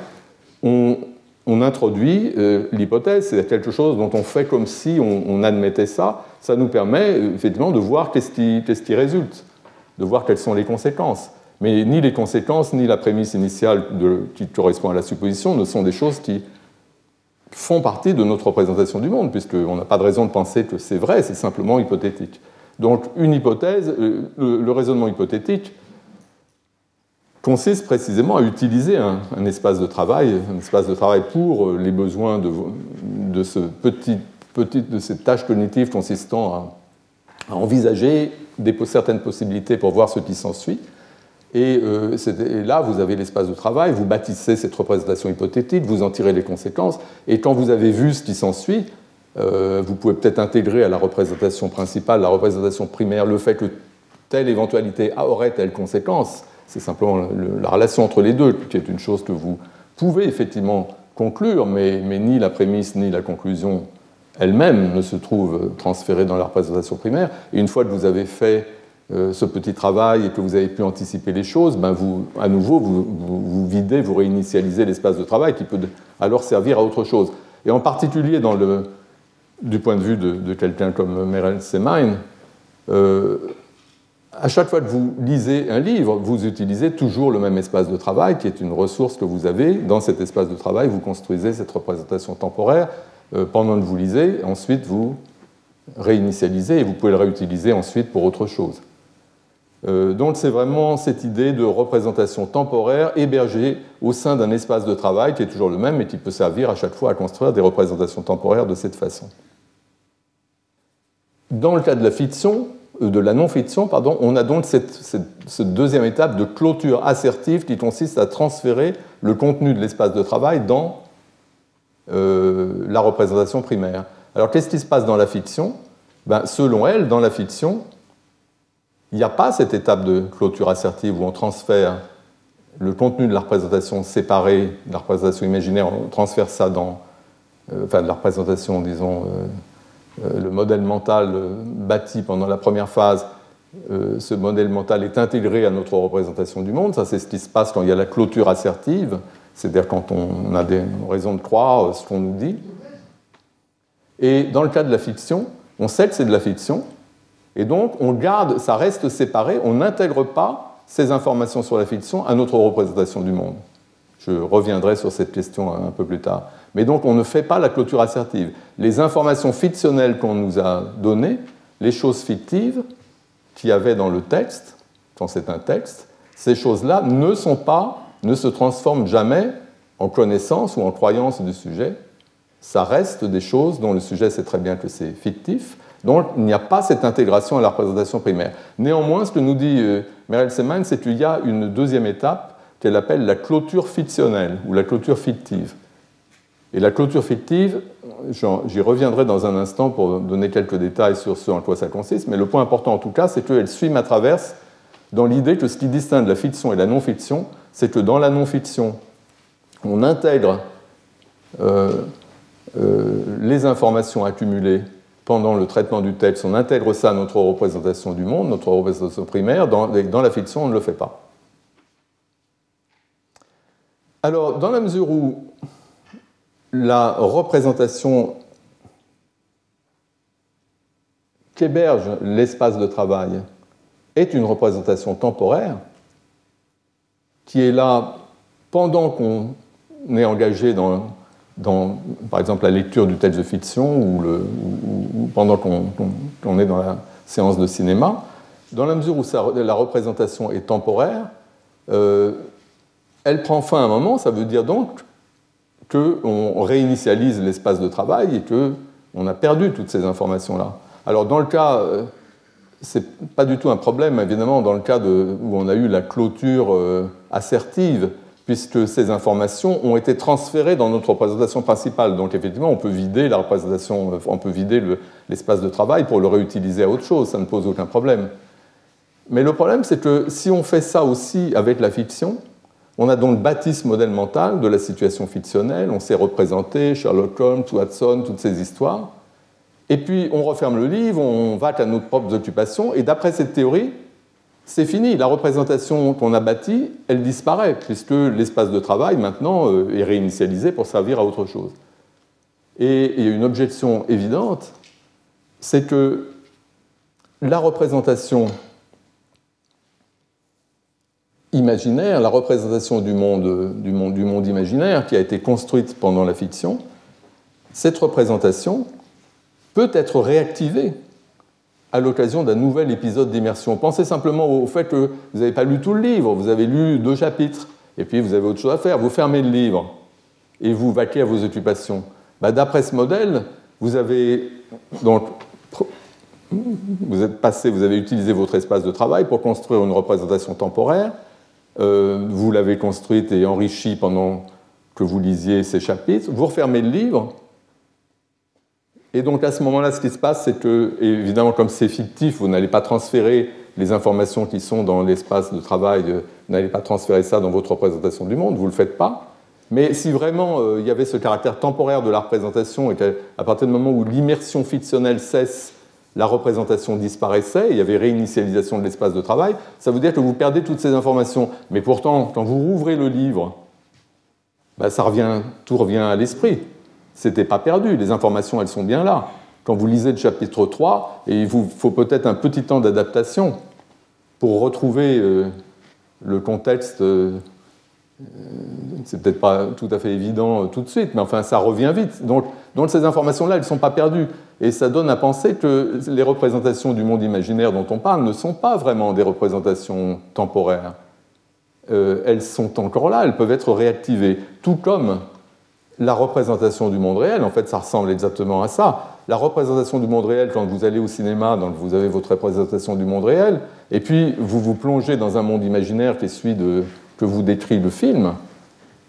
Speaker 2: on, introduit euh, l'hypothèse, c'est quelque chose dont on fait comme si on, admettait ça. Ça nous permet euh, effectivement de voir qu'est-ce qui, résulte, de voir quelles sont les conséquences. Mais ni les conséquences, ni la prémisse initiale qui correspond à la supposition ne sont des choses qui font partie de notre représentation du monde, puisqu'on n'a pas de raison de penser que c'est vrai, c'est simplement hypothétique. Donc une hypothèse, euh, le raisonnement hypothétique, consiste précisément à utiliser un, espace de travail, un espace de travail pour euh, les besoins de, ce de cette tâche cognitive consistant à, envisager certaines possibilités pour voir ce qui s'ensuit. Et, euh, et, là, vous avez l'espace de travail, vous bâtissez cette représentation hypothétique, vous en tirez les conséquences, et quand vous avez vu ce qui s'ensuit, euh, vous pouvez peut-être intégrer à la représentation principale, la représentation primaire, le fait que telle éventualité aurait telle conséquence, c'est simplement la relation entre les deux qui est une chose que vous pouvez effectivement conclure, mais, ni la prémisse ni la conclusion elle-même ne se trouvent transférées dans la représentation primaire. Et une fois que vous avez fait euh, ce petit travail et que vous avez pu anticiper les choses, ben vous, à nouveau, vous, videz, vous réinitialisez l'espace de travail qui peut alors servir à autre chose. Et en particulier du point de vue de, quelqu'un comme Meryl Semain, euh, à chaque fois que vous lisez un livre, vous utilisez toujours le même espace de travail, qui est une ressource que vous avez. Dans cet espace de travail, vous construisez cette représentation temporaire euh, pendant que vous lisez. Ensuite, vous réinitialisez et vous pouvez le réutiliser ensuite pour autre chose. Euh, donc c'est vraiment cette idée de représentation temporaire hébergée au sein d'un espace de travail qui est toujours le même et qui peut servir à chaque fois à construire des représentations temporaires de cette façon. Dans le cas de la fiction, euh, de la non-fiction, pardon, on a donc cette, deuxième étape de clôture assertive qui consiste à transférer le contenu de l'espace de travail dans euh, la représentation primaire. Alors qu'est-ce qui se passe dans la fiction? Ben, Selon elle, dans la fiction, il n'y a pas cette étape de clôture assertive où on transfère le contenu de la représentation séparée, de la représentation imaginaire, on transfère ça dans, euh, enfin de la représentation, disons, euh, le modèle mental euh, bâti pendant la première phase, euh, ce modèle mental est intégré à notre représentation du monde. Ça, c'est ce qui se passe quand il y a la clôture assertive, c'est-à-dire quand on a des raisons de croire ce qu'on nous dit. Et dans le cas de la fiction, on sait que c'est de la fiction, et donc on garde, ça reste séparé, on n'intègre pas ces informations sur la fiction à notre représentation du monde. Je reviendrai sur cette question un peu plus tard. Mais donc on ne fait pas la clôture assertive. Les informations fictionnelles qu'on nous a données, les choses fictives qu'il y avait dans le texte, quand c'est un texte, ces choses-là ne sont pas, ne se transforment jamais en connaissance ou en croyance du sujet. Ça reste des choses dont le sujet sait très bien que c'est fictif. Donc il n'y a pas cette intégration à la représentation primaire. Néanmoins, ce que nous dit euh, Meryl Seman, c'est qu'il y a une deuxième étape qu'elle appelle la clôture fictionnelle ou la clôture fictive. Et la clôture fictive, j'y reviendrai dans un instant pour donner quelques détails sur ce en quoi ça consiste, mais le point important en tout cas, c'est qu'elle suit ma traverse dans l'idée que ce qui distingue la fiction et la non-fiction, c'est que dans la non-fiction, on intègre euh, euh, les informations accumulées pendant le traitement du texte, on intègre ça à notre représentation du monde, notre représentation primaire, dans, la fiction, on ne le fait pas. Alors, dans la mesure où la représentation qu'héberge l'espace de travail est une représentation temporaire qui est là pendant qu'on est engagé dans, par exemple, la lecture du texte de fiction ou, pendant qu'on est dans la séance de cinéma, dans la mesure où la représentation est temporaire, euh, elle prend fin à un moment, ça veut dire donc qu'on réinitialise l'espace de travail et qu'on a perdu toutes ces informations-là. Alors dans le cas, euh, c'est pas du tout un problème, évidemment, dans le cas où on a eu la clôture euh, assertive, puisque ces informations ont été transférées dans notre représentation principale. Donc effectivement, on peut vider la représentation, euh, on peut vider l'espace de travail pour le réutiliser à autre chose, ça ne pose aucun problème. Mais le problème, c'est que si on fait ça aussi avec la fiction, on a donc bâti ce modèle mental de la situation fictionnelle, on s'est représenté Sherlock Holmes, Watson, toutes ces histoires. Et puis on referme le livre, on va à nos propres occupations, et d'après cette théorie, c'est fini. La représentation qu'on a bâtie, elle disparaît, puisque l'espace de travail maintenant euh, est réinitialisé pour servir à autre chose. Et une objection évidente, c'est que la représentation imaginaire, la représentation du monde, imaginaire qui a été construite pendant la fiction, cette représentation, peut être réactivé à l'occasion d'un nouvel épisode d'immersion. Pensez simplement au fait que vous n'avez pas lu tout le livre, vous avez lu deux chapitres, et puis vous avez autre chose à faire, vous fermez le livre et vous vaquez à vos occupations. Bah, d'après ce modèle, vous avez donc vous êtes passé, vous avez utilisé votre espace de travail pour construire une représentation temporaire. Euh, vous l'avez construite et enrichie pendant que vous lisiez ces chapitres. Vous refermez le livre et donc à ce moment-là, ce qui se passe, c'est que, évidemment, comme c'est fictif, vous n'allez pas transférer les informations qui sont dans l'espace de travail, euh, vous n'allez pas transférer ça dans votre représentation du monde, vous ne le faites pas. Mais si vraiment euh, il y avait ce caractère temporaire de la représentation et qu'à partir du moment où l'immersion fictionnelle cesse, la représentation disparaissait, il y avait réinitialisation de l'espace de travail, ça veut dire que vous perdez toutes ces informations. Mais pourtant, quand vous rouvrez le livre, bah, ça revient, tout revient à l'esprit c'était pas perdu. Les informations, elles sont bien là. Quand vous lisez le chapitre 3, et il vous faut peut-être un petit temps d'adaptation pour retrouver euh, le contexte. Euh, c'est peut-être pas tout à fait évident euh, tout de suite, mais enfin, ça revient vite. Donc, donc ces informations-là, elles ne sont pas perdues. Et ça donne à penser que les représentations du monde imaginaire dont on parle ne sont pas vraiment des représentations temporaires. elles sont encore là, elles peuvent être réactivées. Tout comme la représentation du monde réel, en fait, ça ressemble exactement à ça. La représentation du monde réel, quand vous allez au cinéma, donc vous avez votre représentation du monde réel, et puis vous vous plongez dans un monde imaginaire qui est celui que vous décrit le film.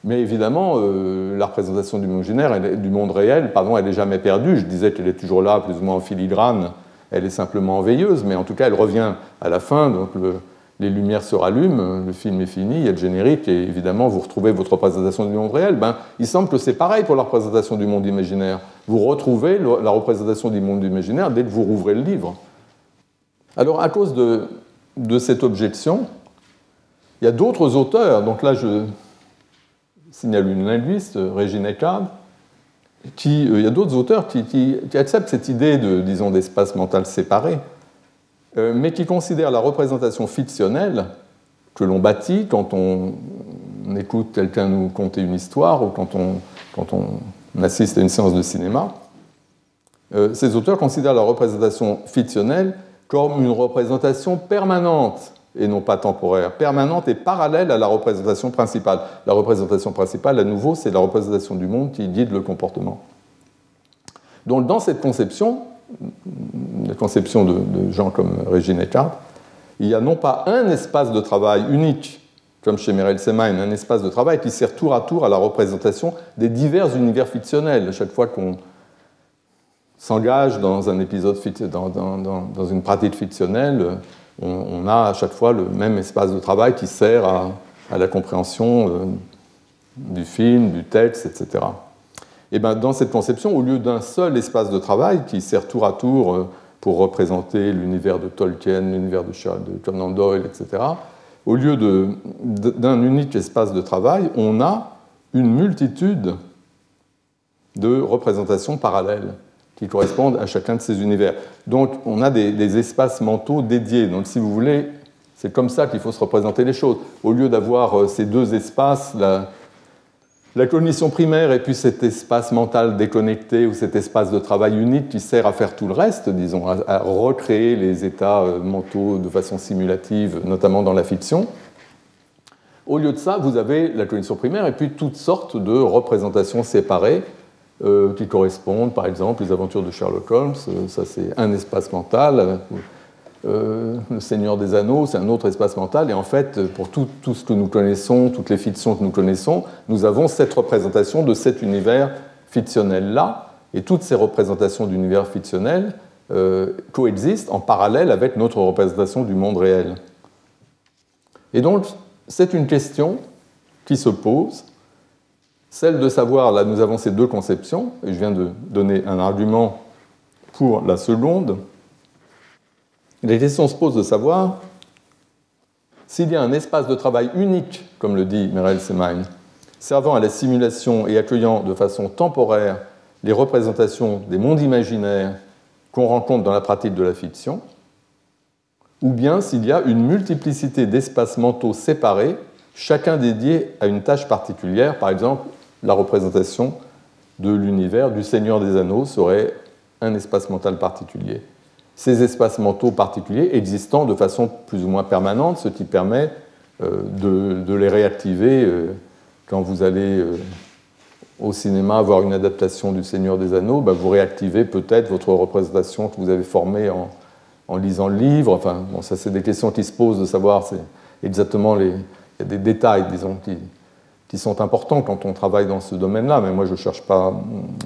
Speaker 2: Mais évidemment, euh, la représentation du monde, imaginaire, du monde réel, pardon, elle n'est jamais perdue. Je disais qu'elle est toujours là, plus ou moins en filigrane. Elle est simplement veilleuse, mais en tout cas, elle revient à la fin. Donc le, les lumières se rallument, le film est fini, il y a le générique, et évidemment, vous retrouvez votre représentation du monde réel. Ben, il semble que c'est pareil pour la représentation du monde imaginaire. Vous retrouvez la représentation du monde imaginaire dès que vous rouvrez le livre. Alors, à cause de, cette objection, il y a d'autres auteurs, donc là, je signale une linguiste, Régine Eckard, qui, euh, il y a d'autres auteurs qui, acceptent cette idée de, disons, d'espace mental séparé. Euh, mais qui considère la représentation fictionnelle que l'on bâtit quand on écoute quelqu'un nous conter une histoire ou quand on, quand on assiste à une séance de cinéma. Euh, ces auteurs considèrent la représentation fictionnelle comme une représentation permanente et non pas temporaire, permanente et parallèle à la représentation principale. La représentation principale, à nouveau, c'est la représentation du monde qui guide le comportement. Donc dans cette conception, la conception de, gens comme Régine Eckart, il y a non pas un espace de travail unique, comme chez Merel Semain, un espace de travail qui sert tour à tour à la représentation des divers univers fictionnels. À chaque fois qu'on s'engage dans un épisode, dans, une pratique fictionnelle, on, a à chaque fois le même espace de travail qui sert à, la compréhension euh, du film, du texte, etc. Et eh ben, dans cette conception, au lieu d'un seul espace de travail qui sert tour à tour euh, pour représenter l'univers de Tolkien, l'univers de, Conan Doyle, etc., au lieu d'un unique espace de travail, on a une multitude de représentations parallèles qui correspondent à chacun de ces univers. Donc on a des, espaces mentaux dédiés. Donc si vous voulez, c'est comme ça qu'il faut se représenter les choses. Au lieu d'avoir euh, ces deux espaces, la, la cognition primaire et puis cet espace mental déconnecté ou cet espace de travail unique qui sert à faire tout le reste, disons, à, recréer les états euh, mentaux de façon simulative, notamment dans la fiction. Au lieu de ça, vous avez la cognition primaire et puis toutes sortes de représentations séparées euh, qui correspondent, par exemple, les aventures de Sherlock Holmes, euh, ça c'est un espace mental. Le Seigneur des Anneaux, c'est un autre espace mental. Et en fait, pour tout, tout, ce que nous connaissons, toutes les fictions que nous connaissons, nous avons cette représentation de cet univers fictionnel-là. Et toutes ces représentations d'univers fictionnel coexistent en parallèle avec notre représentation du monde réel. Et donc, c'est une question qui se pose celle de savoir, là nous avons ces deux conceptions, et je viens de donner un argument pour la seconde. La question se pose de savoir s'il y a un espace de travail unique, comme le dit Merel Semain, servant à la simulation et accueillant de façon temporaire les représentations des mondes imaginaires qu'on rencontre dans la pratique de la fiction, ou bien s'il y a une multiplicité d'espaces mentaux séparés, chacun dédié à une tâche particulière, par exemple la représentation de l'univers du Seigneur des Anneaux serait un espace mental particulier. Ces espaces mentaux particuliers existant de façon plus ou moins permanente, ce qui permet euh, de, les réactiver euh, quand vous allez euh, au cinéma voir une adaptation du Seigneur des Anneaux, bah, vous réactivez peut-être votre représentation que vous avez formée en, lisant le livre. Enfin, bon, ça c'est des questions qui se posent de savoir exactement les... Des détails, disons, qui, qui sont importants quand on travaille dans ce domaine-là, mais moi je ne cherche pas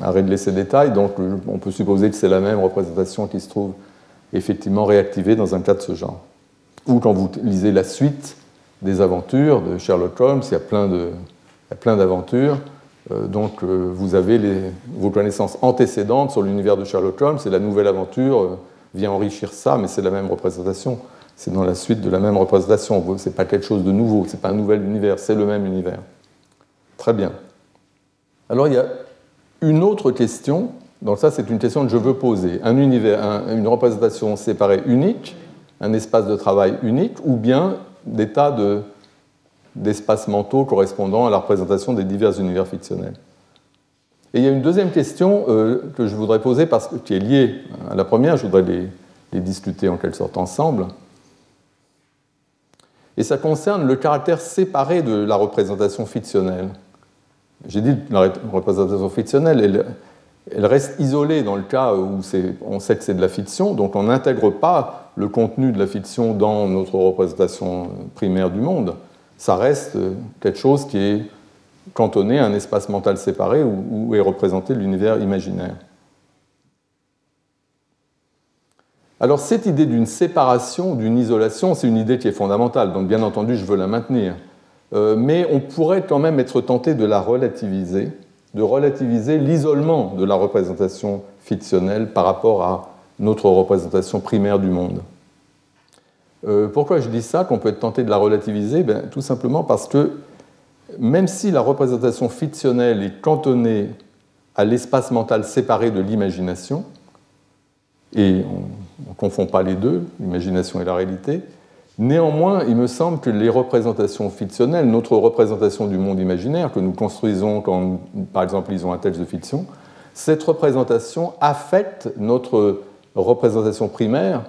Speaker 2: à régler ces détails, donc on peut supposer que c'est la même représentation qui se trouve effectivement réactivée dans un cas de ce genre. Ou quand vous lisez la suite des aventures de Sherlock Holmes, il y a plein, de, plein d'aventures, euh, donc euh, vous avez les, vos connaissances antécédentes sur l'univers de Sherlock Holmes, et la nouvelle aventure euh, vient enrichir ça, mais c'est la même représentation. C'est dans la suite de la même représentation. Ce n'est pas quelque chose de nouveau, ce n'est pas un nouvel univers, c'est le même univers. Très bien. Alors il y a une autre question, donc ça c'est une question que je veux poser. Un univers, une représentation séparée unique, un espace de travail unique, ou bien des tas d'espaces mentaux correspondant à la représentation des divers univers fictionnels. Et il y a une deuxième question euh, que je voudrais poser, parce qui est liée à la première, je voudrais les discuter en quelque sorte ensemble et ça concerne le caractère séparé de la représentation fictionnelle. J'ai dit la représentation fictionnelle, elle, reste isolée dans le cas où on sait que c'est de la fiction, donc on n'intègre pas le contenu de la fiction dans notre représentation primaire du monde. Ça reste quelque chose qui est cantonné à un espace mental séparé où est représenté l'univers imaginaire. Alors cette idée d'une séparation, d'une isolation, c'est une idée qui est fondamentale, donc bien entendu je veux la maintenir. Euh, mais on pourrait quand même être tenté de la relativiser, de relativiser l'isolement de la représentation fictionnelle par rapport à notre représentation primaire du monde. Euh, pourquoi je dis ça, qu'on peut être tenté de la relativiser? Ben, Tout simplement parce que même si la représentation fictionnelle est cantonnée à l'espace mental séparé de l'imagination, et on ne confond pas les deux, l'imagination et la réalité, Néanmoins, il me semble que les représentations fictionnelles, notre représentation du monde imaginaire que nous construisons quand, par exemple, lisons un texte de fiction, cette représentation affecte notre représentation primaire,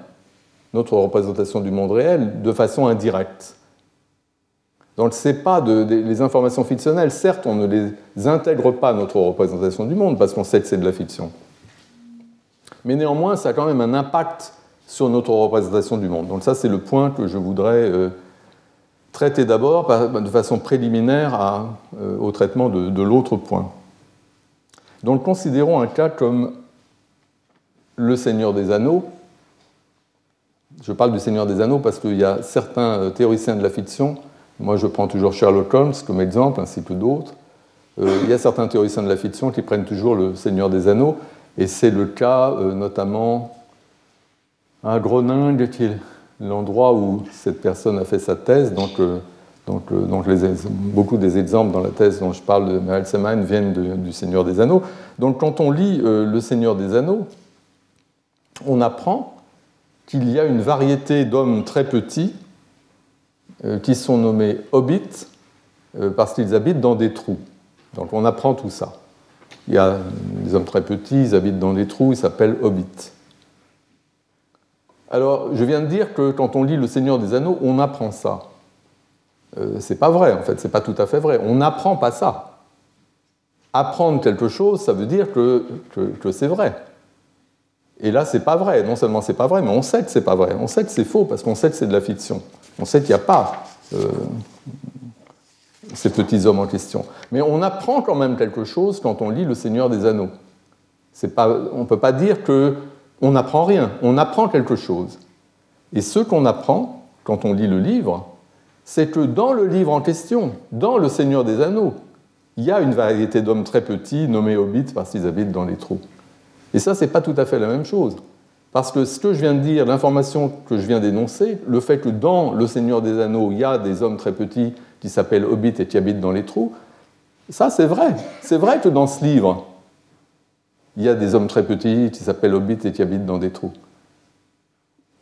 Speaker 2: notre représentation du monde réel, de façon indirecte. Donc, ce pas de, les informations fictionnelles, certes, on ne les intègre pas à notre représentation du monde parce qu'on sait que c'est de la fiction. Mais néanmoins, ça a quand même un impact sur notre représentation du monde. Donc ça, c'est le point que je voudrais euh, traiter d'abord de façon préliminaire euh, au traitement de, l'autre point. Donc considérons un cas comme le Seigneur des Anneaux. Je parle du Seigneur des Anneaux parce qu'il y a certains euh, théoriciens de la fiction, moi je prends toujours Sherlock Holmes comme exemple, ainsi que d'autres, il y a certains théoriciens de la fiction qui prennent toujours le Seigneur des Anneaux, et c'est le cas notamment à Groningue, est l'endroit où cette personne a fait sa thèse, donc euh, Donc, beaucoup des exemples dans la thèse dont je parle de Merel viennent du Seigneur des Anneaux. Donc quand on lit Le Seigneur des Anneaux, on apprend qu'il y a une variété d'hommes très petits qui sont nommés hobbits parce qu'ils habitent dans des trous. Donc on apprend tout ça. Il y a des hommes très petits, ils habitent dans des trous, ils s'appellent hobbits. Alors, je viens de dire que quand on lit Le Seigneur des Anneaux, on apprend ça. Euh, c'est pas vrai, en fait, c'est pas tout à fait vrai. On n'apprend pas ça. Apprendre quelque chose, ça veut dire que, c'est vrai. Et là, c'est pas vrai. Non seulement c'est pas vrai, mais on sait que c'est pas vrai. On sait que c'est faux parce qu'on sait que c'est de la fiction. On sait qu'il n'y a pas euh, ces petits hommes en question. Mais on apprend quand même quelque chose quand on lit Le Seigneur des Anneaux. On ne peut pas dire que on n'apprend rien, on apprend quelque chose. Et ce qu'on apprend quand on lit le livre, c'est que dans le livre en question, dans Le Seigneur des Anneaux, il y a une variété d'hommes très petits nommés hobbits parce qu'ils habitent dans les trous. Et ça, c'est pas tout à fait la même chose. Parce que ce que je viens de dire, l'information que je viens d'énoncer, le fait que dans Le Seigneur des Anneaux, il y a des hommes très petits qui s'appellent hobbits et qui habitent dans les trous, ça c'est vrai. C'est vrai que dans ce livre, il y a des hommes très petits qui s'appellent hobbits et qui habitent dans des trous.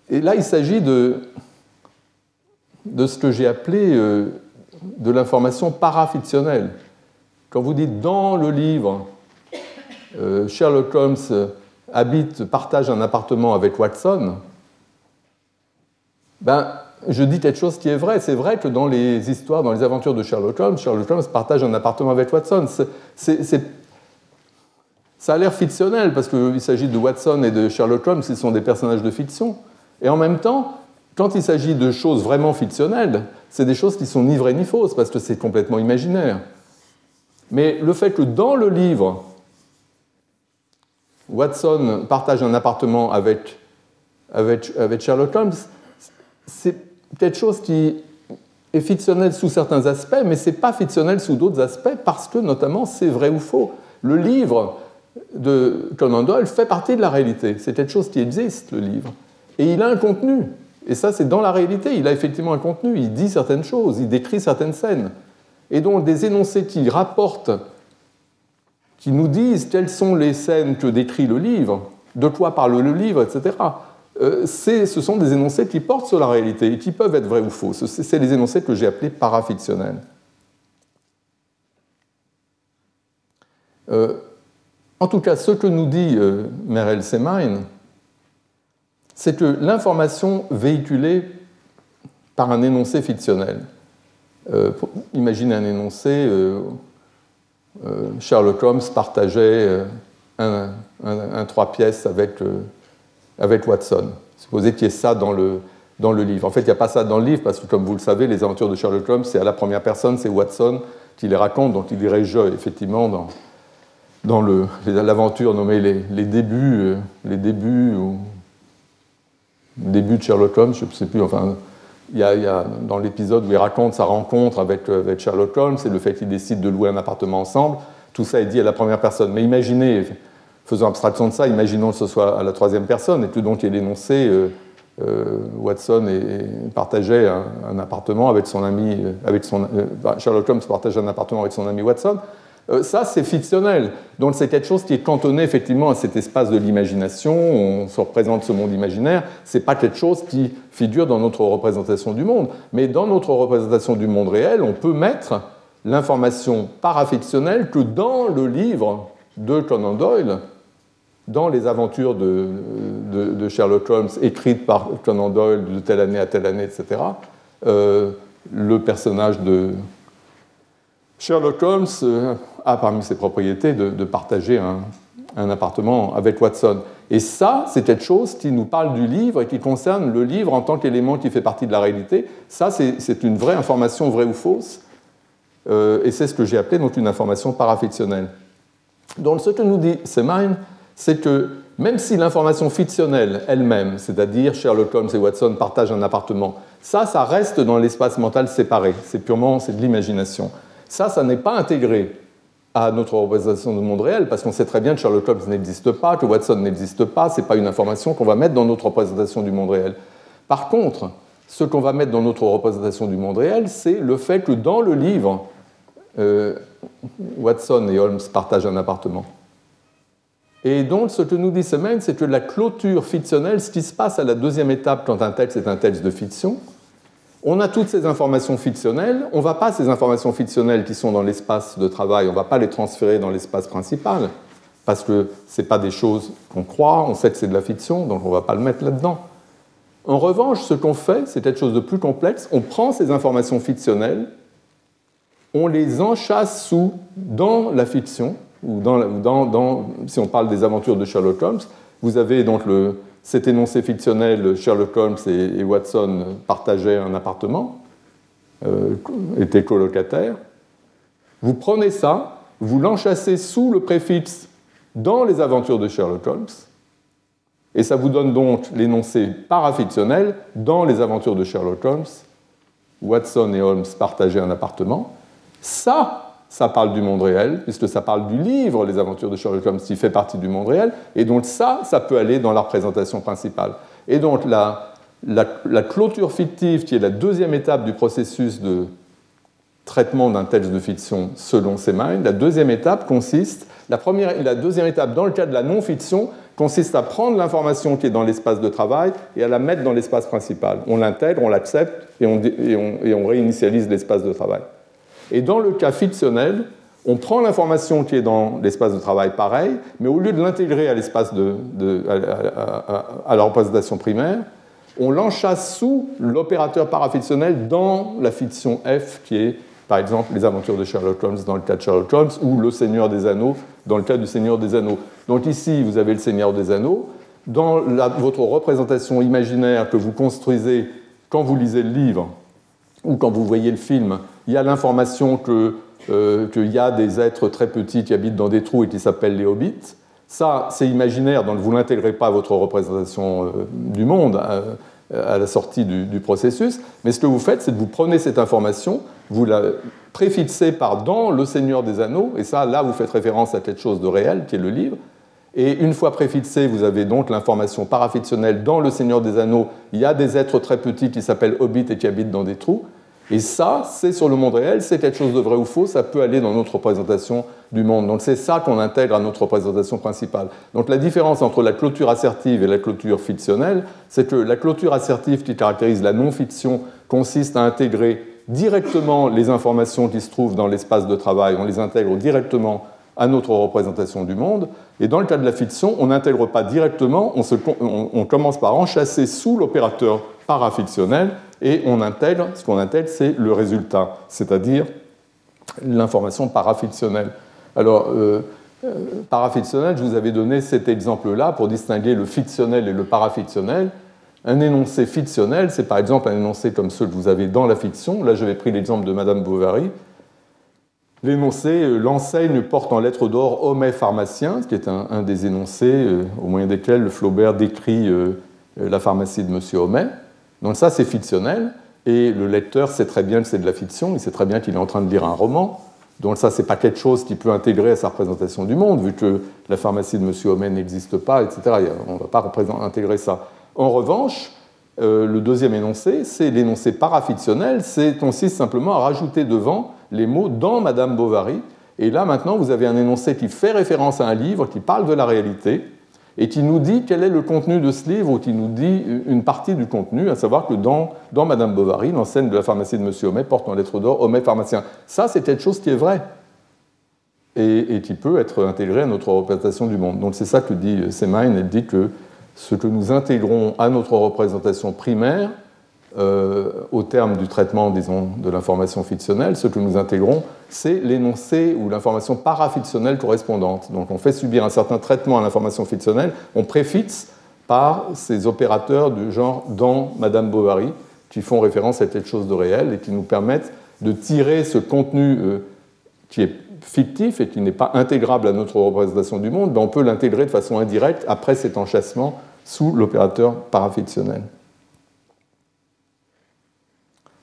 Speaker 2: Et là, il s'agit de, de ce que j'ai appelé euh, de l'information parafictionnelle. Quand vous dites dans le livre, euh, Sherlock Holmes habite, partage un appartement avec Watson, ben, je dis quelque chose qui est vrai. C'est vrai que dans les histoires, dans les aventures de Sherlock Holmes, Sherlock Holmes partage un appartement avec Watson. Ça a l'air fictionnel parce qu'il s'agit de Watson et de Sherlock Holmes, ils sont des personnages de fiction. Et en même temps, quand il s'agit de choses vraiment fictionnelles, c'est des choses qui sont ni vraies ni fausses parce que c'est complètement imaginaire. Mais le fait que dans le livre, Watson partage un appartement avec, avec, Sherlock Holmes, c'est quelque chose qui est fictionnel sous certains aspects, mais ce n'est pas fictionnel sous d'autres aspects parce que notamment c'est vrai ou faux. Le livre de Conan Doyle fait partie de la réalité. C'est quelque chose qui existe, le livre. Et il a un contenu. Et ça, c'est dans la réalité. Il a effectivement un contenu. Il dit certaines choses, il décrit certaines scènes. Et donc des énoncés qui rapportent qui nous disent quelles sont les scènes que décrit le livre, de quoi parle le livre, etc. Euh, ce sont des énoncés qui portent sur la réalité et qui peuvent être vrais ou faux. C'est les énoncés que j'ai appelés parafictionnels. Euh, en tout cas, ce que nous dit euh, Merel Semain, c'est que l'information véhiculée par un énoncé fictionnel, imaginez un énoncé euh, Sherlock Holmes partageait euh, un, trois pièces avec, euh, avec Watson. Supposez qu'il y ait ça dans le, dans le livre. En fait, il n'y a pas ça dans le livre parce que, comme vous le savez, les aventures de Sherlock Holmes, c'est à la première personne, c'est Watson qui les raconte, donc il dirait je, effectivement, dans, dans l'aventure nommée les, débuts, les débuts, ou, de Sherlock Holmes, je ne sais plus, enfin, il y, a, dans l'épisode où il raconte sa rencontre avec, euh, Sherlock Holmes et le fait qu'il décide de louer un appartement ensemble, tout ça est dit à la première personne. Mais imaginez, faisons abstraction de ça, imaginons que ce soit à la troisième personne et que donc il est énoncé euh, euh, Watson partageait un, appartement avec son ami, avec son, Sherlock Holmes partageait un appartement avec son ami Watson. Euh, ça, c'est fictionnel. Donc c'est quelque chose qui est cantonné effectivement à cet espace de l'imagination, on se représente ce monde imaginaire, ce n'est pas quelque chose qui figure dans notre représentation du monde. Mais dans notre représentation du monde réel, on peut mettre l'information parafictionnelle que dans le livre de Conan Doyle, dans les aventures de, Sherlock Holmes écrites par Conan Doyle de telle année à telle année, etc., euh, le personnage de Sherlock Holmes euh, a parmi ses propriétés de, partager un, appartement avec Watson. Et ça, c'est quelque chose qui nous parle du livre et qui concerne le livre en tant qu'élément qui fait partie de la réalité. Ça, c'est une vraie information, vraie ou fausse. Euh, et c'est ce que j'ai appelé donc une information parafictionnelle. Donc ce que nous dit Semaine, c'est que même si l'information fictionnelle elle-même, c'est-à-dire Sherlock Holmes et Watson partagent un appartement, ça, ça reste dans l'espace mental séparé. C'est purement, c'est de l'imagination. Ça, ça n'est pas intégré à notre représentation du monde réel, parce qu'on sait très bien que Sherlock Holmes n'existe pas, que Watson n'existe pas, ce n'est pas une information qu'on va mettre dans notre représentation du monde réel. Par contre, ce qu'on va mettre dans notre représentation du monde réel, c'est le fait que dans le livre, euh, Watson et Holmes partagent un appartement. Et donc, ce que nous dit Semaine, c'est que la clôture fictionnelle, ce qui se passe à la deuxième étape quand un texte est un texte de fiction, on a toutes ces informations fictionnelles, on ne va pas ces informations fictionnelles qui sont dans l'espace de travail, on ne va pas les transférer dans l'espace principal, parce que ce pas des choses qu'on croit, on sait que c'est de la fiction, donc on ne va pas le mettre là-dedans. En revanche, ce qu'on fait, c'est quelque chose de plus complexe, on prend ces informations fictionnelles, on les enchasse sous dans la fiction, ou dans, si on parle des aventures de Sherlock Holmes, vous avez donc le, cet énoncé fictionnel, Sherlock Holmes et, Watson partageaient un appartement, euh, étaient colocataires. Vous prenez ça, vous l'enchassez sous le préfixe dans les aventures de Sherlock Holmes, et ça vous donne donc l'énoncé parafictionnel dans les aventures de Sherlock Holmes. Watson et Holmes partageaient un appartement. Ça, ça parle du monde réel, puisque ça parle du livre Les aventures de Sherlock Holmes, qui fait partie du monde réel, et donc ça, ça peut aller dans la représentation principale. Et donc la, clôture fictive, qui est la deuxième étape du processus de traitement d'un texte de fiction selon Semaine, la deuxième étape consiste, la, première, la deuxième étape dans le cas de la non-fiction, consiste à prendre l'information qui est dans l'espace de travail et à la mettre dans l'espace principal. On l'intègre, on l'accepte et on réinitialise l'espace de travail. Et dans le cas fictionnel, on prend l'information qui est dans l'espace de travail pareil, mais au lieu de l'intégrer à l'espace de, à, la représentation primaire, on l'enchasse sous l'opérateur parafictionnel dans la fiction F, qui est par exemple les aventures de Sherlock Holmes dans le cas de Sherlock Holmes, ou le Seigneur des Anneaux dans le cas du Seigneur des Anneaux. Donc ici, vous avez le Seigneur des Anneaux. Dans votre représentation imaginaire que vous construisez quand vous lisez le livre ou quand vous voyez le film, il y a l'information euh, qu'il y a des êtres très petits qui habitent dans des trous et qui s'appellent les hobbits. Ça, c'est imaginaire, donc vous n'intégrez pas votre représentation euh, du monde euh, à la sortie du, processus. Mais ce que vous faites, c'est que vous prenez cette information, vous la préfixez par dans le Seigneur des Anneaux, et ça, là, vous faites référence à quelque chose de réel, qui est le livre. Et une fois préfixé, vous avez donc l'information parafictionnelle dans le Seigneur des Anneaux. Il y a des êtres très petits qui s'appellent hobbits et qui habitent dans des trous. Et ça, c'est sur le monde réel, c'est quelque chose de vrai ou faux, ça peut aller dans notre représentation du monde. Donc c'est ça qu'on intègre à notre représentation principale. Donc la différence entre la clôture assertive et la clôture fictionnelle, c'est que la clôture assertive qui caractérise la non-fiction consiste à intégrer directement les informations qui se trouvent dans l'espace de travail, on les intègre directement à notre représentation du monde. Et dans le cas de la fiction, on n'intègre pas directement, on, commence par enchasser sous l'opérateur parafictionnel et on intègre, ce qu'on intègre, c'est le résultat, c'est-à-dire l'information parafictionnelle. Alors, euh, euh, parafictionnel, je vous avais donné cet exemple-là pour distinguer le fictionnel et le parafictionnel. Un énoncé fictionnel, c'est par exemple un énoncé comme ceux que vous avez dans la fiction. Là, j'avais pris l'exemple de Madame Bovary. L'énoncé euh, L'enseigne porte en lettres d'or Homais pharmacien, qui est un, des énoncés au moyen desquels Flaubert décrit la pharmacie de M. Homais. Donc ça, c'est fictionnel, et le lecteur sait très bien que c'est de la fiction, il sait très bien qu'il est en train de lire un roman. Donc ça, c'est pas quelque chose qui peut intégrer à sa représentation du monde, vu que la pharmacie de M. Homais n'existe pas, etc. On ne va pas intégrer ça. En revanche, euh, le deuxième énoncé, c'est l'énoncé parafictionnel, c'est consiste simplement à rajouter devant les mots dans Madame Bovary. Et là, maintenant, vous avez un énoncé qui fait référence à un livre, qui parle de la réalité, et qui nous dit quel est le contenu de ce livre, ou qui nous dit une partie du contenu, à savoir que dans, Madame Bovary, l'enseigne de la pharmacie de M. Homais porte en lettres d'or Homais pharmacien. Ça, c'est quelque chose qui est vrai et, et, qui peut être intégré à notre représentation du monde. Donc c'est ça que dit Semaine, elle dit que ce que nous intégrons à notre représentation primaire euh, au terme du traitement, disons, de l'information fictionnelle, ce que nous intégrons, c'est l'énoncé ou l'information parafictionnelle correspondante. Donc on fait subir un certain traitement à l'information fictionnelle, on préfixe par ces opérateurs du genre dans Madame Bovary, qui font référence à quelque chose de réel et qui nous permettent de tirer ce contenu euh, qui est fictif et qui n'est pas intégrable à notre représentation du monde, ben on peut l'intégrer de façon indirecte après cet enchâssement sous l'opérateur parafictionnel.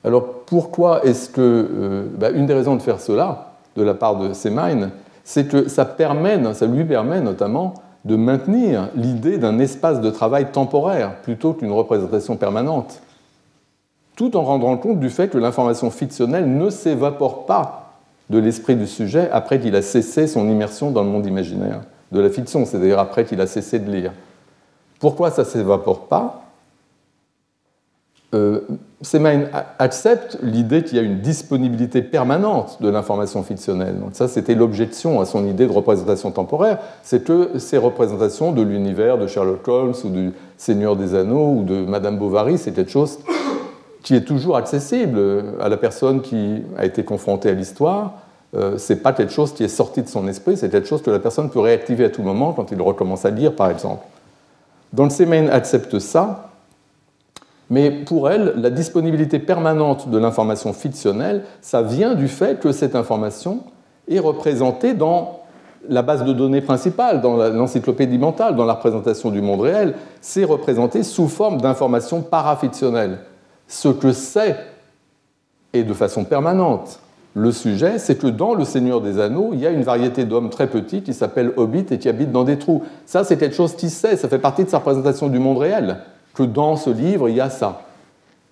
Speaker 2: Alors pourquoi est-ce que... Euh, bah, une des raisons de faire cela, de la part de Semaine, c'est que ça, ça lui permet notamment de maintenir l'idée d'un espace de travail temporaire plutôt qu'une représentation permanente. tout en rendant compte du fait que l'information fictionnelle ne s'évapore pas de l'esprit du sujet après qu'il a cessé son immersion dans le monde imaginaire de la fiction, c'est-à-dire après qu'il a cessé de lire. Pourquoi ça ne s'évapore pas? Euh, Semaine accepte l'idée qu'il y a une disponibilité permanente de l'information fictionnelle. Donc ça, c'était l'objection à son idée de représentation temporaire, c'est que ces représentations de l'univers de Sherlock Holmes ou du Seigneur des Anneaux ou de Madame Bovary, c'est quelque chose qui est toujours accessible à la personne qui a été confrontée à l'histoire. Euh, c'est pas quelque chose qui est sorti de son esprit, c'est quelque chose que la personne peut réactiver à tout moment quand il recommence à lire, par exemple. Donc Semen accepte ça, mais pour elle, la disponibilité permanente de l'information fictionnelle, ça vient du fait que cette information est représentée dans la base de données principale, dans l'encyclopédie mentale, dans la représentation du monde réel, c'est représenté sous forme d'informations parafictionnelles. Ce que c'est, et de façon permanente, le sujet, c'est que dans Le Seigneur des Anneaux, il y a une variété d'hommes très petits qui s'appellent hobbits et qui habitent dans des trous. Ça, c'est quelque chose qui sait, ça fait partie de sa représentation du monde réel, que dans ce livre, il y a ça.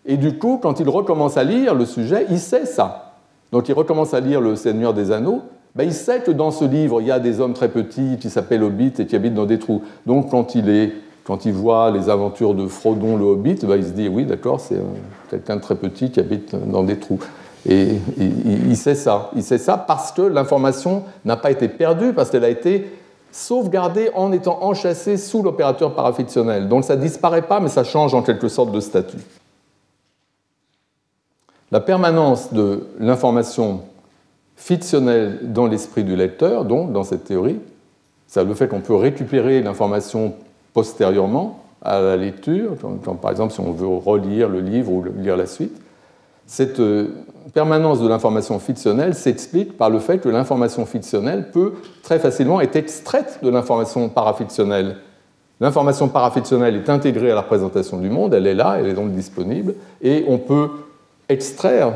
Speaker 2: Et du coup, quand il recommence à lire le sujet, il sait ça. Donc il recommence à lire Le Seigneur des Anneaux, ben, il sait que dans ce livre, il y a des hommes très petits qui s'appellent hobbits et qui habitent dans des trous. Donc quand il, est, quand il voit les aventures de Frodon le hobbit, ben, il se dit, oui, d'accord, c'est euh, quelqu'un de très petit qui habite dans des trous. Et il sait ça. Il sait ça parce que l'information n'a pas été perdue, parce qu'elle a été sauvegardée en étant enchâssée sous l'opérateur parafictionnel. Donc ça ne disparaît pas, mais ça change en quelque sorte de statut. La permanence de l'information fictionnelle dans l'esprit du lecteur, donc dans cette théorie, c'est le fait qu'on peut récupérer l'information postérieurement à la lecture, par exemple si on veut relire le livre ou lire la suite, euh, permanence de l'information fictionnelle s'explique par le fait que l'information fictionnelle peut très facilement être extraite de l'information parafictionnelle. L'information parafictionnelle est intégrée à la représentation du monde, elle est là, elle est donc disponible, et on peut extraire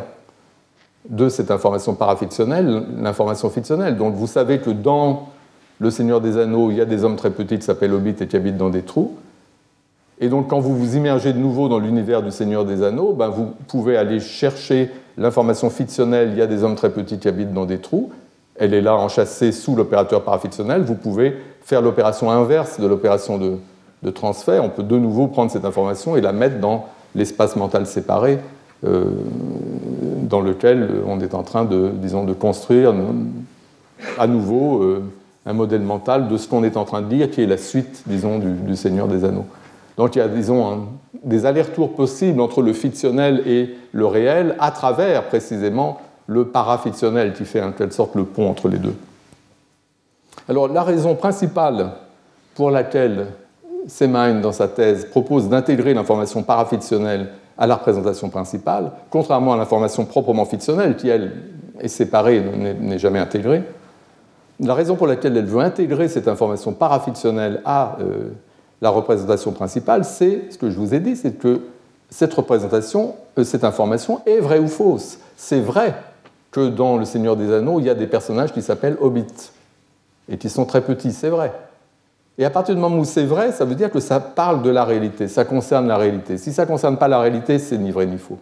Speaker 2: de cette information parafictionnelle l'information fictionnelle. Donc vous savez que dans Le Seigneur des Anneaux, il y a des hommes très petits qui s'appellent Hobbit et qui habitent dans des trous. Et donc, quand vous vous immergez de nouveau dans l'univers du Seigneur des Anneaux, ben, vous pouvez aller chercher l'information fictionnelle. Il y a des hommes très petits qui habitent dans des trous. Elle est là enchâssée sous l'opérateur parafictionnel. Vous pouvez faire l'opération inverse de l'opération de, transfert. On peut de nouveau prendre cette information et la mettre dans l'espace mental séparé euh, dans lequel on est en train de, construire à nouveau euh, un modèle mental de ce qu'on est en train de lire, qui est la suite, disons, du Seigneur des Anneaux. Donc il y a, disons, des allers-retours possibles entre le fictionnel et le réel à travers précisément le parafictionnel qui fait en quelque sorte le pont entre les deux. Alors la raison principale pour laquelle Semaine, dans sa thèse, propose d'intégrer l'information parafictionnelle à la représentation principale, contrairement à l'information proprement fictionnelle, qui, elle, est séparée n'est jamais intégrée. La raison pour laquelle elle veut intégrer cette information parafictionnelle à euh, la représentation principale, c'est ce que je vous ai dit, c'est que cette représentation, euh, cette information est vraie ou fausse. C'est vrai que dans Le Seigneur des Anneaux, il y a des personnages qui s'appellent hobbits et qui sont très petits, c'est vrai. Et à partir du moment où c'est vrai, ça veut dire que ça parle de la réalité, ça concerne la réalité. Si ça ne concerne pas la réalité, c'est ni vrai ni faux.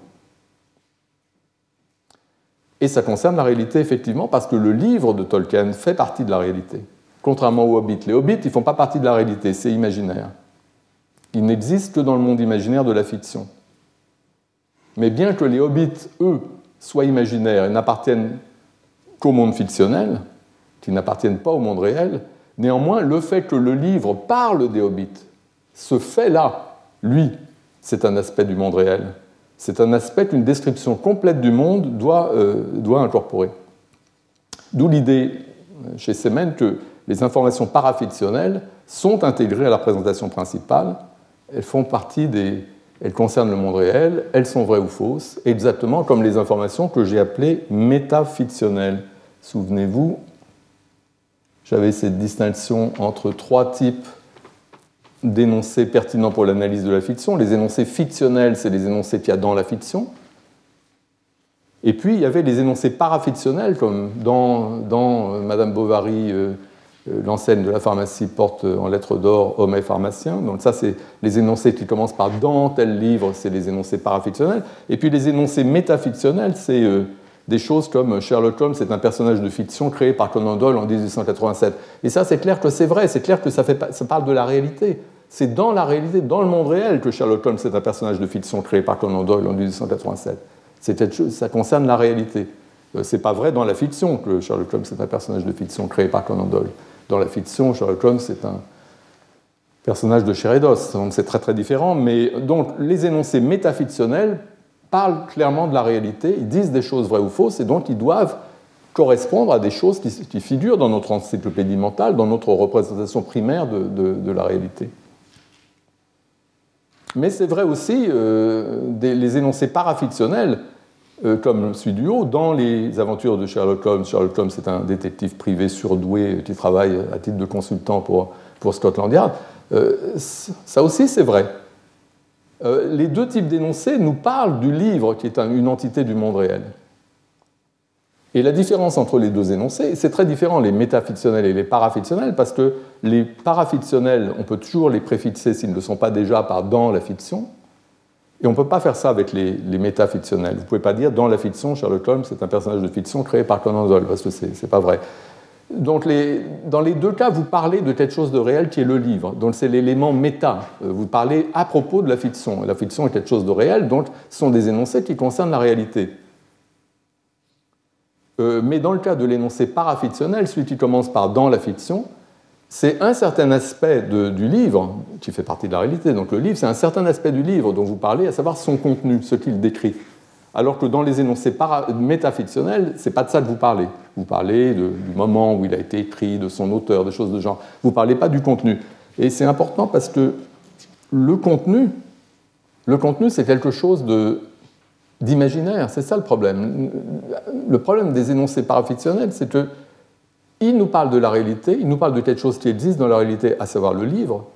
Speaker 2: Et ça concerne la réalité, effectivement, parce que le livre de Tolkien fait partie de la réalité contrairement aux hobbits. Les hobbits, ils ne font pas partie de la réalité, c'est imaginaire. Ils n'existent que dans le monde imaginaire de la fiction. Mais bien que les hobbits, eux, soient imaginaires et n'appartiennent qu'au monde fictionnel, qu'ils n'appartiennent pas au monde réel, néanmoins, le fait que le livre parle des hobbits, ce fait-là, lui, c'est un aspect du monde réel. C'est un aspect qu'une description complète du monde doit, euh, doit incorporer. D'où l'idée chez Semen que les informations parafictionnelles sont intégrées à la présentation principale. Elles font partie des. Elles concernent le monde réel, elles sont vraies ou fausses, exactement comme les informations que j'ai appelées métafictionnelles. Souvenez-vous, j'avais cette distinction entre trois types d'énoncés pertinents pour l'analyse de la fiction. Les énoncés fictionnels, c'est les énoncés qu'il y a dans la fiction. Et puis, il y avait les énoncés parafictionnels, comme dans, dans Madame Bovary, euh, l'enseigne de la pharmacie porte en lettres d'or homme et pharmacien. Donc ça, c'est les énoncés qui commencent par dans tel livre, c'est les énoncés parafictionnels. Et puis les énoncés métafictionnels, c'est des choses comme Sherlock Holmes c'est un personnage de fiction créé par Conan Doyle en 1887. Et ça, c'est clair que c'est vrai, c'est clair que ça, fait, ça parle de la réalité. C'est dans la réalité, dans le monde réel, que Sherlock Holmes est un personnage de fiction créé par Conan Doyle en 1887. Ça concerne la réalité. Euh, c'est pas vrai dans la fiction que Sherlock Holmes est un personnage de fiction créé par Conan Doyle. Dans la fiction, Sherlock Holmes est un personnage de chair et d'os, donc c'est très très différent. Mais donc les énoncés métafictionnels parlent clairement de la réalité, ils disent des choses vraies ou fausses, et donc ils doivent correspondre à des choses qui, figurent dans notre encyclopédie mentale, dans notre représentation primaire de, la réalité. Mais c'est vrai aussi, euh, les énoncés parafictionnels euh, comme celui du haut, dans les aventures de Sherlock Holmes. Sherlock Holmes est un détective privé surdoué qui travaille à titre de consultant pour, pour Scotland Yard. Euh, ça aussi, c'est vrai. Euh, les deux types d'énoncés nous parlent du livre qui est une entité du monde réel. Et la différence entre les deux énoncés, c'est très différent, les métafictionnels et les parafictionnels, parce que les parafictionnels, on peut toujours les préfixer s'ils ne sont pas déjà par dans la fiction, et on ne peut pas faire ça avec les, métafictionnels. Vous ne pouvez pas dire dans la fiction, Sherlock Holmes, c'est un personnage de fiction créé par Conan Doyle, parce que ce n'est pas vrai. Donc dans les deux cas, vous parlez de quelque chose de réel qui est le livre. Donc c'est l'élément méta. Euh, vous parlez à propos de la fiction. La fiction est quelque chose de réel, donc ce sont des énoncés qui concernent la réalité. Euh, mais dans le cas de l'énoncé parafictionnel, celui qui commence par dans la fiction, c'est un certain aspect du livre qui fait partie de la réalité. Donc le livre, c'est un certain aspect du livre dont vous parlez, à savoir son contenu, ce qu'il décrit. Alors que dans les énoncés métafictionnels, ce n'est pas de ça que vous parlez. Vous parlez du moment où il a été écrit, de son auteur, des choses de genre. Vous parlez pas du contenu. Et c'est important parce que le contenu, le contenu, c'est quelque chose d'imaginaire. C'est ça le problème. Le problème des énoncés parafictionnels, c'est que il nous parle de la réalité, il nous parle de quelque chose qui existe dans la réalité, à savoir le livre.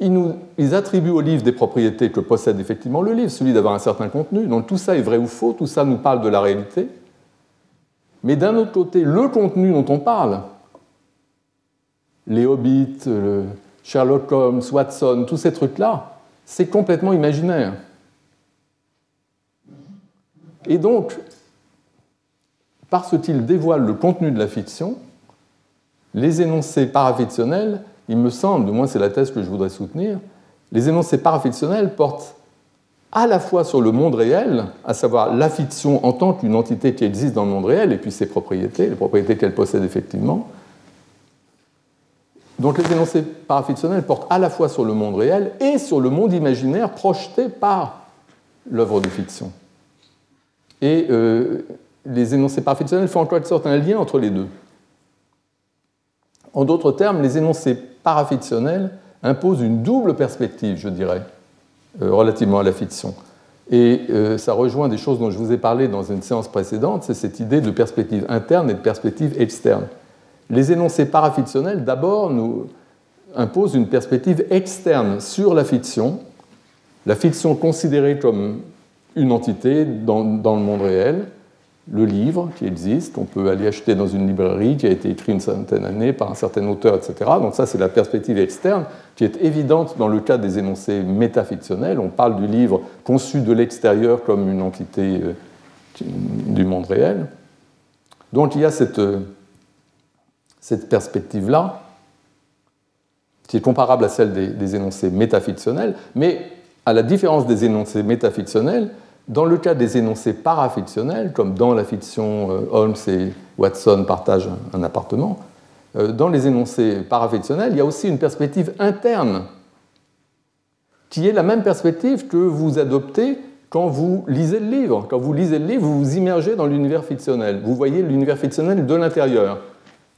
Speaker 2: Ils, attribuent au livre des propriétés que possède effectivement le livre, celui d'avoir un certain contenu. Donc tout ça est vrai ou faux, tout ça nous parle de la réalité. Mais d'un autre côté, le contenu dont on parle, les Hobbits, Sherlock Holmes, Watson, tous ces trucs-là, c'est complètement imaginaire. Et donc, parce qu'il dévoile le contenu de la fiction, les énoncés parafictionnels, il me semble, du moins c'est la thèse que je voudrais soutenir, les énoncés parafictionnels portent à la fois sur le monde réel, à savoir la fiction en tant qu'une entité qui existe dans le monde réel, et puis ses propriétés, les propriétés qu'elle possède effectivement. Donc les énoncés parafictionnels portent à la fois sur le monde réel et sur le monde imaginaire projeté par l'œuvre de fiction. Et euh, les énoncés parafictionnels font en quelque sorte un lien entre les deux. En d'autres termes, les énoncés parafictionnels imposent une double perspective, je dirais, euh, relativement à la fiction. Et euh, ça rejoint des choses dont je vous ai parlé dans une séance précédente, c'est cette idée de perspective interne et de perspective externe. Les énoncés parafictionnels, d'abord, nous imposent une perspective externe sur la fiction, la fiction considérée comme une entité dans le monde réel, le livre qui existe, qu'on peut aller acheter dans une librairie, qui a été écrit une certaine d'années par un certain auteur, etc. Donc ça, c'est la perspective externe qui est évidente dans le cas des énoncés métafictionnels. On parle du livre conçu de l'extérieur comme une entité euh, du monde réel. Donc il y a cette, euh, cette perspective-là, qui est comparable à celle des, des énoncés métafictionnels, mais à la différence des énoncés métafictionnels, dans le cas des énoncés parafictionnels, comme dans la fiction euh, Holmes et Watson partagent un appartement, euh, dans les énoncés parafictionnels, il y a aussi une perspective interne qui est la même perspective que vous adoptez quand vous lisez le livre. Quand vous lisez le livre, vous vous immergez dans l'univers fictionnel. Vous voyez l'univers fictionnel de l'intérieur.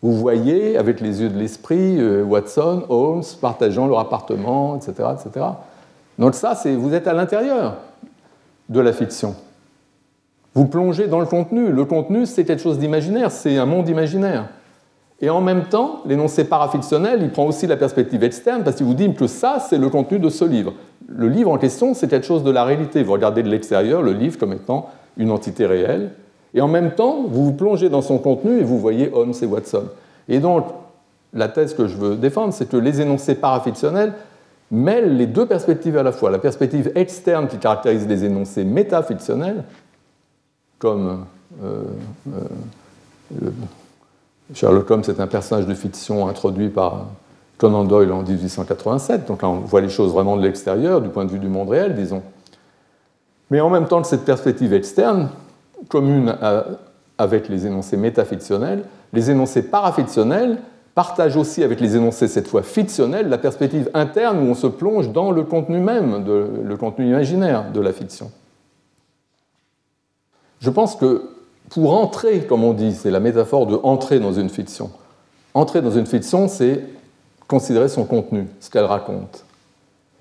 Speaker 2: Vous voyez, avec les yeux de l'esprit, euh, Watson, Holmes partageant leur appartement, etc. etc. Donc ça, vous êtes à l'intérieur de la fiction. Vous plongez dans le contenu. Le contenu, c'est quelque chose d'imaginaire, c'est un monde imaginaire. Et en même temps, l'énoncé parafictionnel, il prend aussi la perspective externe parce qu'il vous dit que ça, c'est le contenu de ce livre. Le livre en question, c'est quelque chose de la réalité. Vous regardez de l'extérieur le livre comme étant une entité réelle. Et en même temps, vous vous plongez dans son contenu et vous voyez Holmes et Watson. Et donc, la thèse que je veux défendre, c'est que les énoncés parafictionnels mêlent les deux perspectives à la fois. La perspective externe qui caractérise les énoncés métafictionnels, comme euh, euh, Sherlock Holmes est un personnage de fiction introduit par Conan Doyle en 1887, donc on voit les choses vraiment de l'extérieur, du point de vue du monde réel, disons. Mais en même temps que cette perspective externe, commune avec les énoncés métafictionnels, les énoncés parafictionnels partagent aussi avec les énoncés cette fois fictionnels la perspective interne où on se plonge dans le contenu même, le contenu imaginaire de la fiction. Je pense que pour entrer, comme on dit, c'est la métaphore de entrer dans une fiction. Entrer dans une fiction, c'est considérer son contenu, ce qu'elle raconte.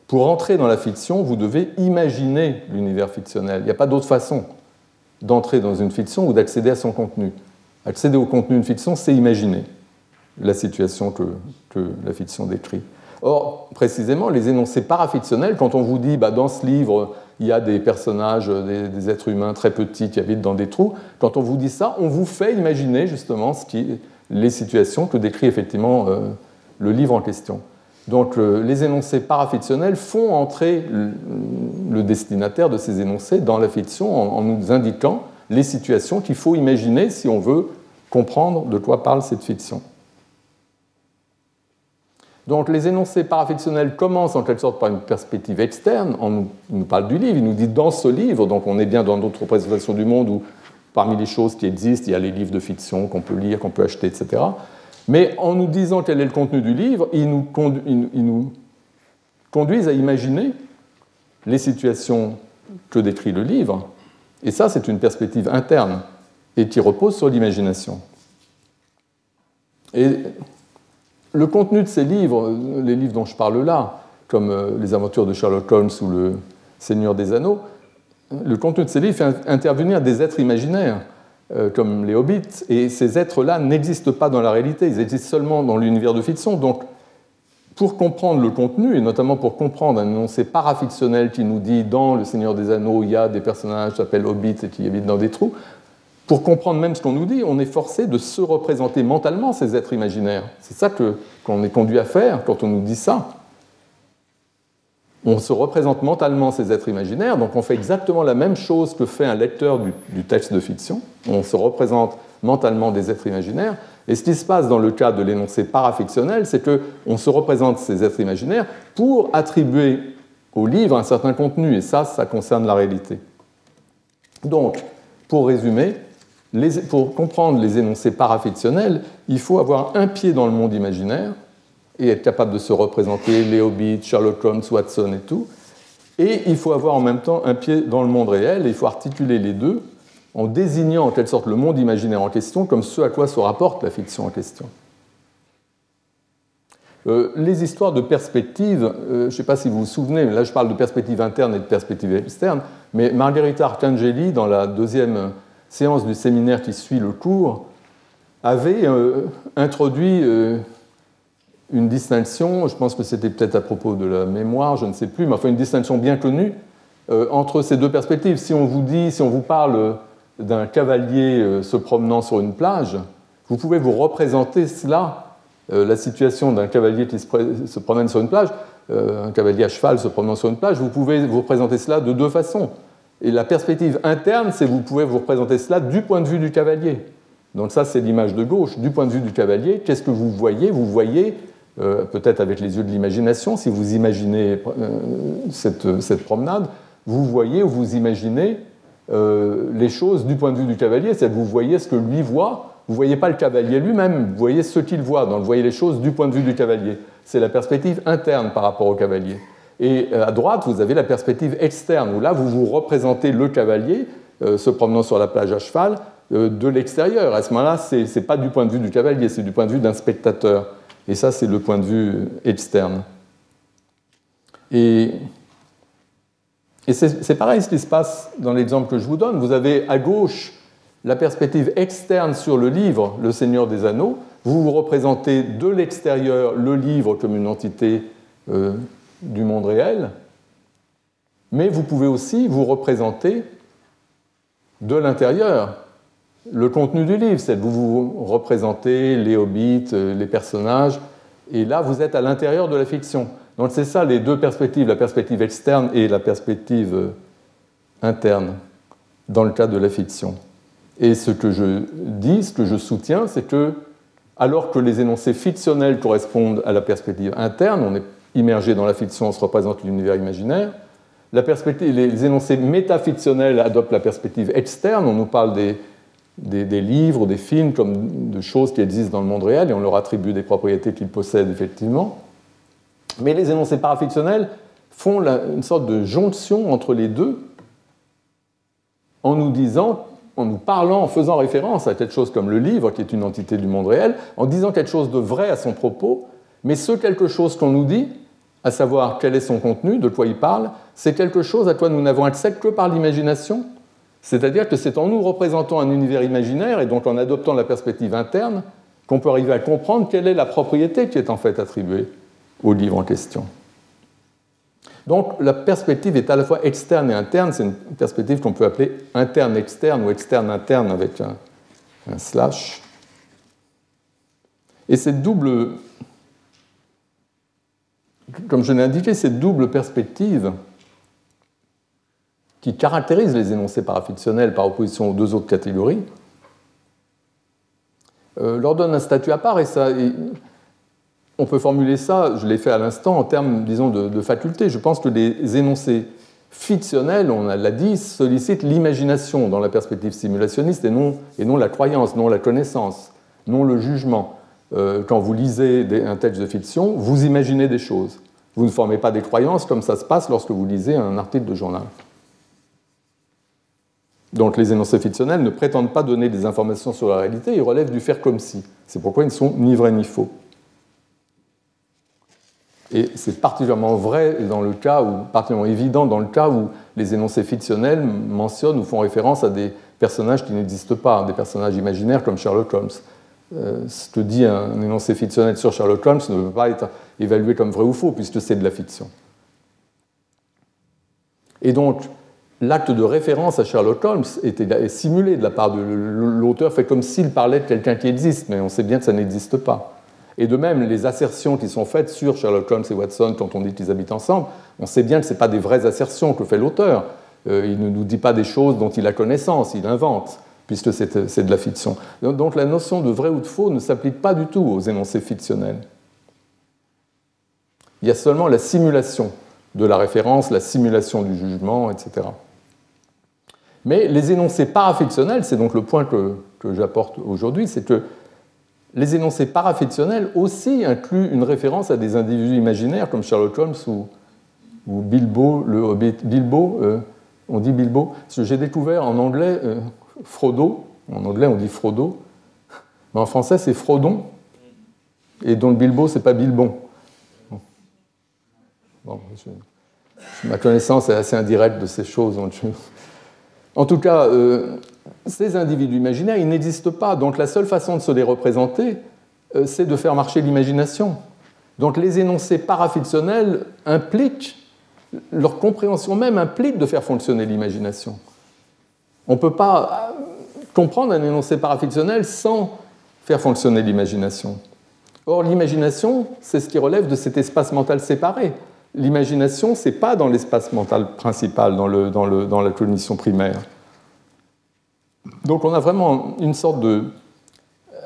Speaker 2: Pour entrer dans la fiction, vous devez imaginer l'univers fictionnel. Il n'y a pas d'autre façon d'entrer dans une fiction ou d'accéder à son contenu. Accéder au contenu d'une fiction, c'est imaginer la situation que, la fiction décrit. Or, précisément, les énoncés parafictionnels, quand on vous dit bah, dans ce livre, il y a des personnages, des, êtres humains très petits qui habitent dans des trous, quand on vous dit ça, on vous fait imaginer justement les situations que décrit effectivement euh, le livre en question. Donc les énoncés parafictionnels font entrer le, destinataire de ces énoncés dans la fiction en, nous indiquant les situations qu'il faut imaginer si on veut comprendre de quoi parle cette fiction. Donc les énoncés parafictionnels commencent en quelque sorte par une perspective externe. On nous, nous parle du livre, il nous dit dans ce livre, donc on est bien dans d'autres représentations du monde où parmi les choses qui existent, il y a les livres de fiction qu'on peut lire, qu'on peut acheter, etc. Mais en nous disant quel est le contenu du livre, ils nous, conduisent à imaginer les situations que décrit le livre. Et ça, c'est une perspective interne et qui repose sur l'imagination. Et le contenu de ces livres, les livres dont je parle là, comme euh, Les aventures de Sherlock Holmes ou Le Seigneur des Anneaux, le contenu de ces livres fait intervenir des êtres imaginaires euh, comme les hobbits, et ces êtres-là n'existent pas dans la réalité, ils existent seulement dans l'univers de fiction. Donc, pour comprendre le contenu, et notamment pour comprendre un énoncé parafictionnel qui nous dit dans Le Seigneur des Anneaux, il y a des personnages qui s'appellent hobbits et qui habitent dans des trous, pour comprendre même ce qu'on nous dit, on est forcé de se représenter mentalement ces êtres imaginaires. C'est ça qu'on est conduit à faire quand on nous dit ça on se représente mentalement ces êtres imaginaires, donc on fait exactement la même chose que fait un lecteur du, texte de fiction. On se représente mentalement des êtres imaginaires. Et ce qui se passe dans le cas de l'énoncé parafictionnel, c'est qu'on se représente ces êtres imaginaires pour attribuer au livre un certain contenu, et ça, ça concerne la réalité. Donc, pour résumer, pour comprendre les énoncés parafictionnels, il faut avoir un pied dans le monde imaginaire et être capable de se représenter les Hobbits, Sherlock Holmes, Watson et tout. Et il faut avoir en même temps un pied dans le monde réel, et il faut articuler les deux en désignant en quelque sorte le monde imaginaire en question comme ce à quoi se rapporte la fiction en question. Euh, les histoires de perspective, euh, je ne sais pas si vous vous souvenez, là je parle de perspective interne et de perspective externe, mais Margherita Arcangeli, dans la deuxième séance du séminaire qui suit le cours, avait euh, introduit une distinction, je pense que c'était peut-être à propos de la mémoire, je ne sais plus, mais enfin une distinction bien connue euh, entre ces deux perspectives. Si on vous dit, si on vous parle d'un cavalier euh, se promenant sur une plage, vous pouvez vous représenter cela, euh, la situation d'un cavalier qui se, promène sur une plage, un cavalier à cheval se promenant sur une plage, vous pouvez vous représenter cela de deux façons. Et la perspective interne, c'est vous pouvez vous représenter cela du point de vue du cavalier. Donc ça, c'est l'image de gauche. Du point de vue du cavalier, qu'est-ce que vous voyez? Vous voyez euh, peut-être avec les yeux de l'imagination, si vous imaginez euh, cette, promenade, vous voyez ou vous imaginez euh, les choses du point de vue du cavalier, c'est-à-dire vous voyez ce que lui voit, vous ne voyez pas le cavalier lui-même, vous voyez ce qu'il voit, donc vous voyez les choses du point de vue du cavalier. C'est la perspective interne par rapport au cavalier. Et à droite, vous avez la perspective externe, où là, vous vous représentez le cavalier se promenant sur la plage à cheval de l'extérieur. À ce moment-là, ce n'est pas du point de vue du cavalier, c'est du point de vue d'un spectateur. Et ça, c'est le point de vue externe. Et, c'est pareil ce qui se passe dans l'exemple que je vous donne. Vous avez à gauche la perspective externe sur le livre, Le Seigneur des Anneaux. Vous vous représentez de l'extérieur le livre comme une entité euh, du monde réel. Mais vous pouvez aussi vous représenter de l'intérieur le contenu du livre, c'est vous vous représentez les hobbits, euh, les personnages, et là vous êtes à l'intérieur de la fiction. Donc c'est ça les deux perspectives, la perspective externe et la perspective euh, interne dans le cas de la fiction. Et ce que je dis, ce que je soutiens, c'est que alors que les énoncés fictionnels correspondent à la perspective interne, on est immergé dans la fiction, on se représente l'univers imaginaire, la perspective, les énoncés métafictionnels adoptent la perspective externe, on nous parle des, des, livres, des films, comme de choses qui existent dans le monde réel, et on leur attribue des propriétés qu'ils possèdent effectivement. Mais les énoncés parafictionnels font une sorte de jonction entre les deux en nous disant, en nous parlant, en faisant référence à quelque chose comme le livre, qui est une entité du monde réel, en disant quelque chose de vrai à son propos, mais ce quelque chose qu'on nous dit, à savoir quel est son contenu, de quoi il parle, c'est quelque chose à quoi nous n'avons accès que par l'imagination. C'est-à-dire que c'est en nous représentant un univers imaginaire et donc en adoptant la perspective interne qu'on peut arriver à comprendre quelle est la propriété qui est en fait attribuée au livre en question. Donc la perspective est à la fois externe et interne, c'est une perspective qu'on peut appeler interne-externe ou externe-interne avec un, slash. Et cette double, comme je l'ai indiqué, cette double perspective qui caractérise les énoncés parafictionnels par opposition aux deux autres catégories, euh, leur donne un statut à part et ça, on peut formuler ça, je l'ai fait à l'instant, en termes, disons, de, faculté. Je pense que les énoncés fictionnels, on l'a dit, sollicitent l'imagination dans la perspective simulationniste et non, et non la croyance, non la connaissance, non le jugement. Euh, quand vous lisez un texte de fiction, vous imaginez des choses. Vous ne formez pas des croyances comme ça se passe lorsque vous lisez un article de journal. Donc les énoncés fictionnels ne prétendent pas donner des informations sur la réalité, ils relèvent du faire comme si. C'est pourquoi ils ne sont ni vrais ni faux. Et c'est particulièrement vrai dans le cas, ou particulièrement évident dans le cas où les énoncés fictionnels mentionnent ou font référence à des personnages qui n'existent pas, des personnages imaginaires comme Sherlock Holmes. Euh, ce que dit un énoncé fictionnel sur Sherlock Holmes ne peut pas être évalué comme vrai ou faux, puisque c'est de la fiction. Et donc, l'acte de référence à Sherlock Holmes est simulé de la part de l'auteur, fait comme s'il parlait de quelqu'un qui existe, mais on sait bien que ça n'existe pas. Et de même, les assertions qui sont faites sur Sherlock Holmes et Watson quand on dit qu'ils habitent ensemble, on sait bien que ce n'est pas des vraies assertions que fait l'auteur. Euh, il ne nous dit pas des choses dont il a connaissance, il invente, puisque c'est de la fiction. Donc la notion de vrai ou de faux ne s'applique pas du tout aux énoncés fictionnels. Il y a seulement la simulation de la référence, la simulation du jugement, etc. Mais les énoncés parafictionnels, c'est donc le point que, j'apporte aujourd'hui, c'est que les énoncés parafictionnels aussi incluent une référence à des individus imaginaires comme Sherlock Holmes ou, Bilbo, le. Bilbo, euh, on dit Bilbo, j'ai découvert en anglais euh, Frodo, en anglais on dit Frodo, mais en français c'est Frodon, et donc Bilbo c'est pas Bilbon. ma connaissance est assez indirecte de ces choses. En tout cas, euh, ces individus imaginaires, ils n'existent pas. Donc la seule façon de se les représenter, euh, c'est de faire marcher l'imagination. Donc les énoncés parafictionnels impliquent, leur compréhension même implique de faire fonctionner l'imagination. On ne peut pas euh, comprendre un énoncé parafictionnel sans faire fonctionner l'imagination. Or, l'imagination, c'est ce qui relève de cet espace mental séparé. L'imagination, ce n'est pas dans l'espace mental principal, dans, le, dans la cognition primaire. Donc on a vraiment une sorte de,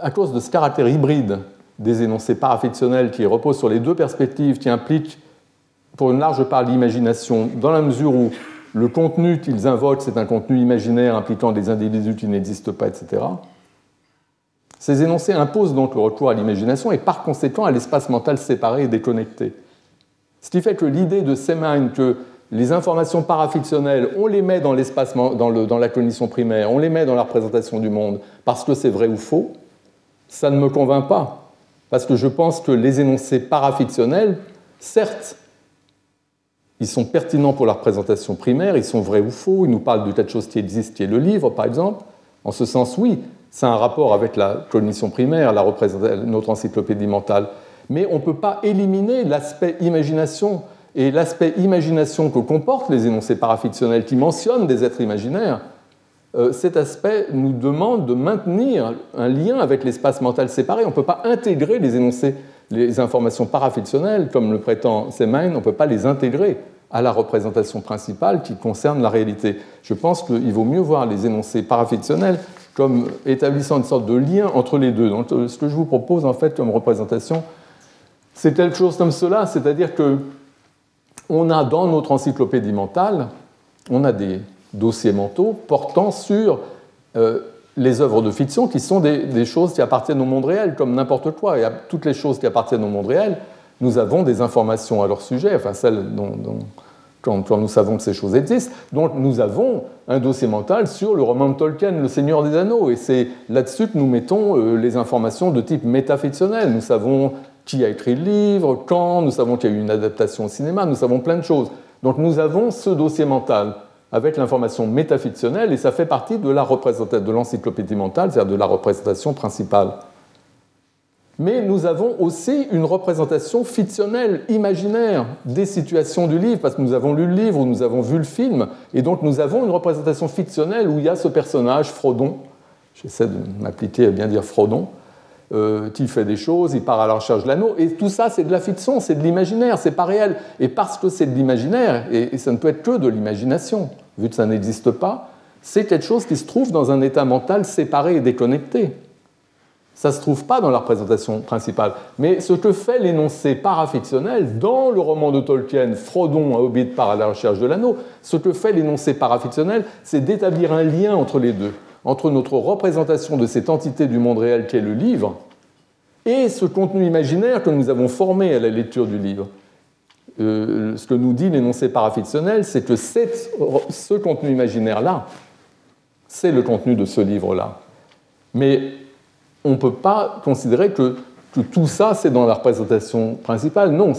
Speaker 2: à cause de ce caractère hybride des énoncés parafictionnels qui reposent sur les deux perspectives qui impliquent pour une large part l'imagination, dans la mesure où le contenu qu'ils invoquent, c'est un contenu imaginaire impliquant des individus qui n'existent pas, etc. Ces énoncés imposent donc le recours à l'imagination et par conséquent à l'espace mental séparé et déconnecté. Ce qui fait que l'idée de Semine que les informations parafictionnelles, on les met dans l'espace, dans, la cognition primaire, on les met dans la représentation du monde parce que c'est vrai ou faux, ça ne me convainc pas. Parce que je pense que les énoncés parafictionnels, certes, ils sont pertinents pour la représentation primaire, ils sont vrais ou faux, ils nous parlent de quelque chose qui existe, qui est le livre, par exemple. En ce sens, oui, c'est un rapport avec la cognition primaire, la notre encyclopédie mentale. Mais on ne peut pas éliminer l'aspect imagination et l'aspect imagination que comportent les énoncés parafictionnels qui mentionnent des êtres imaginaires, euh, cet aspect nous demande de maintenir un lien avec l'espace mental séparé. On ne peut pas intégrer les énoncés, les informations parafictionnelles, comme le prétend Semaine, on ne peut pas les intégrer à la représentation principale qui concerne la réalité. Je pense qu'il vaut mieux voir les énoncés parafictionnels comme établissant une sorte de lien entre les deux. Donc, ce que je vous propose en fait comme représentation, c'est quelque chose comme cela, c'est-à-dire que on a dans notre encyclopédie mentale, on a des dossiers mentaux portant sur euh, les œuvres de fiction qui sont des, choses qui appartiennent au monde réel, comme n'importe quoi. Et à toutes les choses qui appartiennent au monde réel, nous avons des informations à leur sujet, enfin celles dont, quand, nous savons que ces choses existent. Donc nous avons un dossier mental sur le roman de Tolkien, Le Seigneur des Anneaux, et c'est là-dessus que nous mettons euh, les informations de type métafictionnel. Nous savons qui a écrit le livre, quand, nous savons qu'il y a eu une adaptation au cinéma, nous savons plein de choses. Donc nous avons ce dossier mental avec l'information métafictionnelle, et ça fait partie de la représentation de l'encyclopédie mentale, c'est-à-dire de la représentation principale. Mais nous avons aussi une représentation fictionnelle, imaginaire des situations du livre, parce que nous avons lu le livre ou nous avons vu le film, et donc nous avons une représentation fictionnelle où il y a ce personnage, Frodon, j'essaie de m'appliquer à bien dire Frodon, euh, qui fait des choses, il part à la recherche de l'anneau, et tout ça c'est de la fiction, c'est de l'imaginaire, c'est pas réel. Et parce que c'est de l'imaginaire, et, ça ne peut être que de l'imagination, vu que ça n'existe pas, c'est quelque chose qui se trouve dans un état mental séparé et déconnecté. Ça ne se trouve pas dans la représentation principale. Mais ce que fait l'énoncé parafictionnel dans le roman de Tolkien, Frodon, un hobbit part à la recherche de l'anneau, ce que fait l'énoncé parafictionnel, c'est d'établir un lien entre les deux entre notre représentation de cette entité du monde réel qu'est le livre et ce contenu imaginaire que nous avons formé à la lecture du livre. Euh, ce que nous dit l'énoncé parafictionnel, c'est que ce contenu imaginaire-là, c'est le contenu de ce livre-là. Mais on ne peut pas considérer que, tout ça, c'est dans la représentation principale. Non.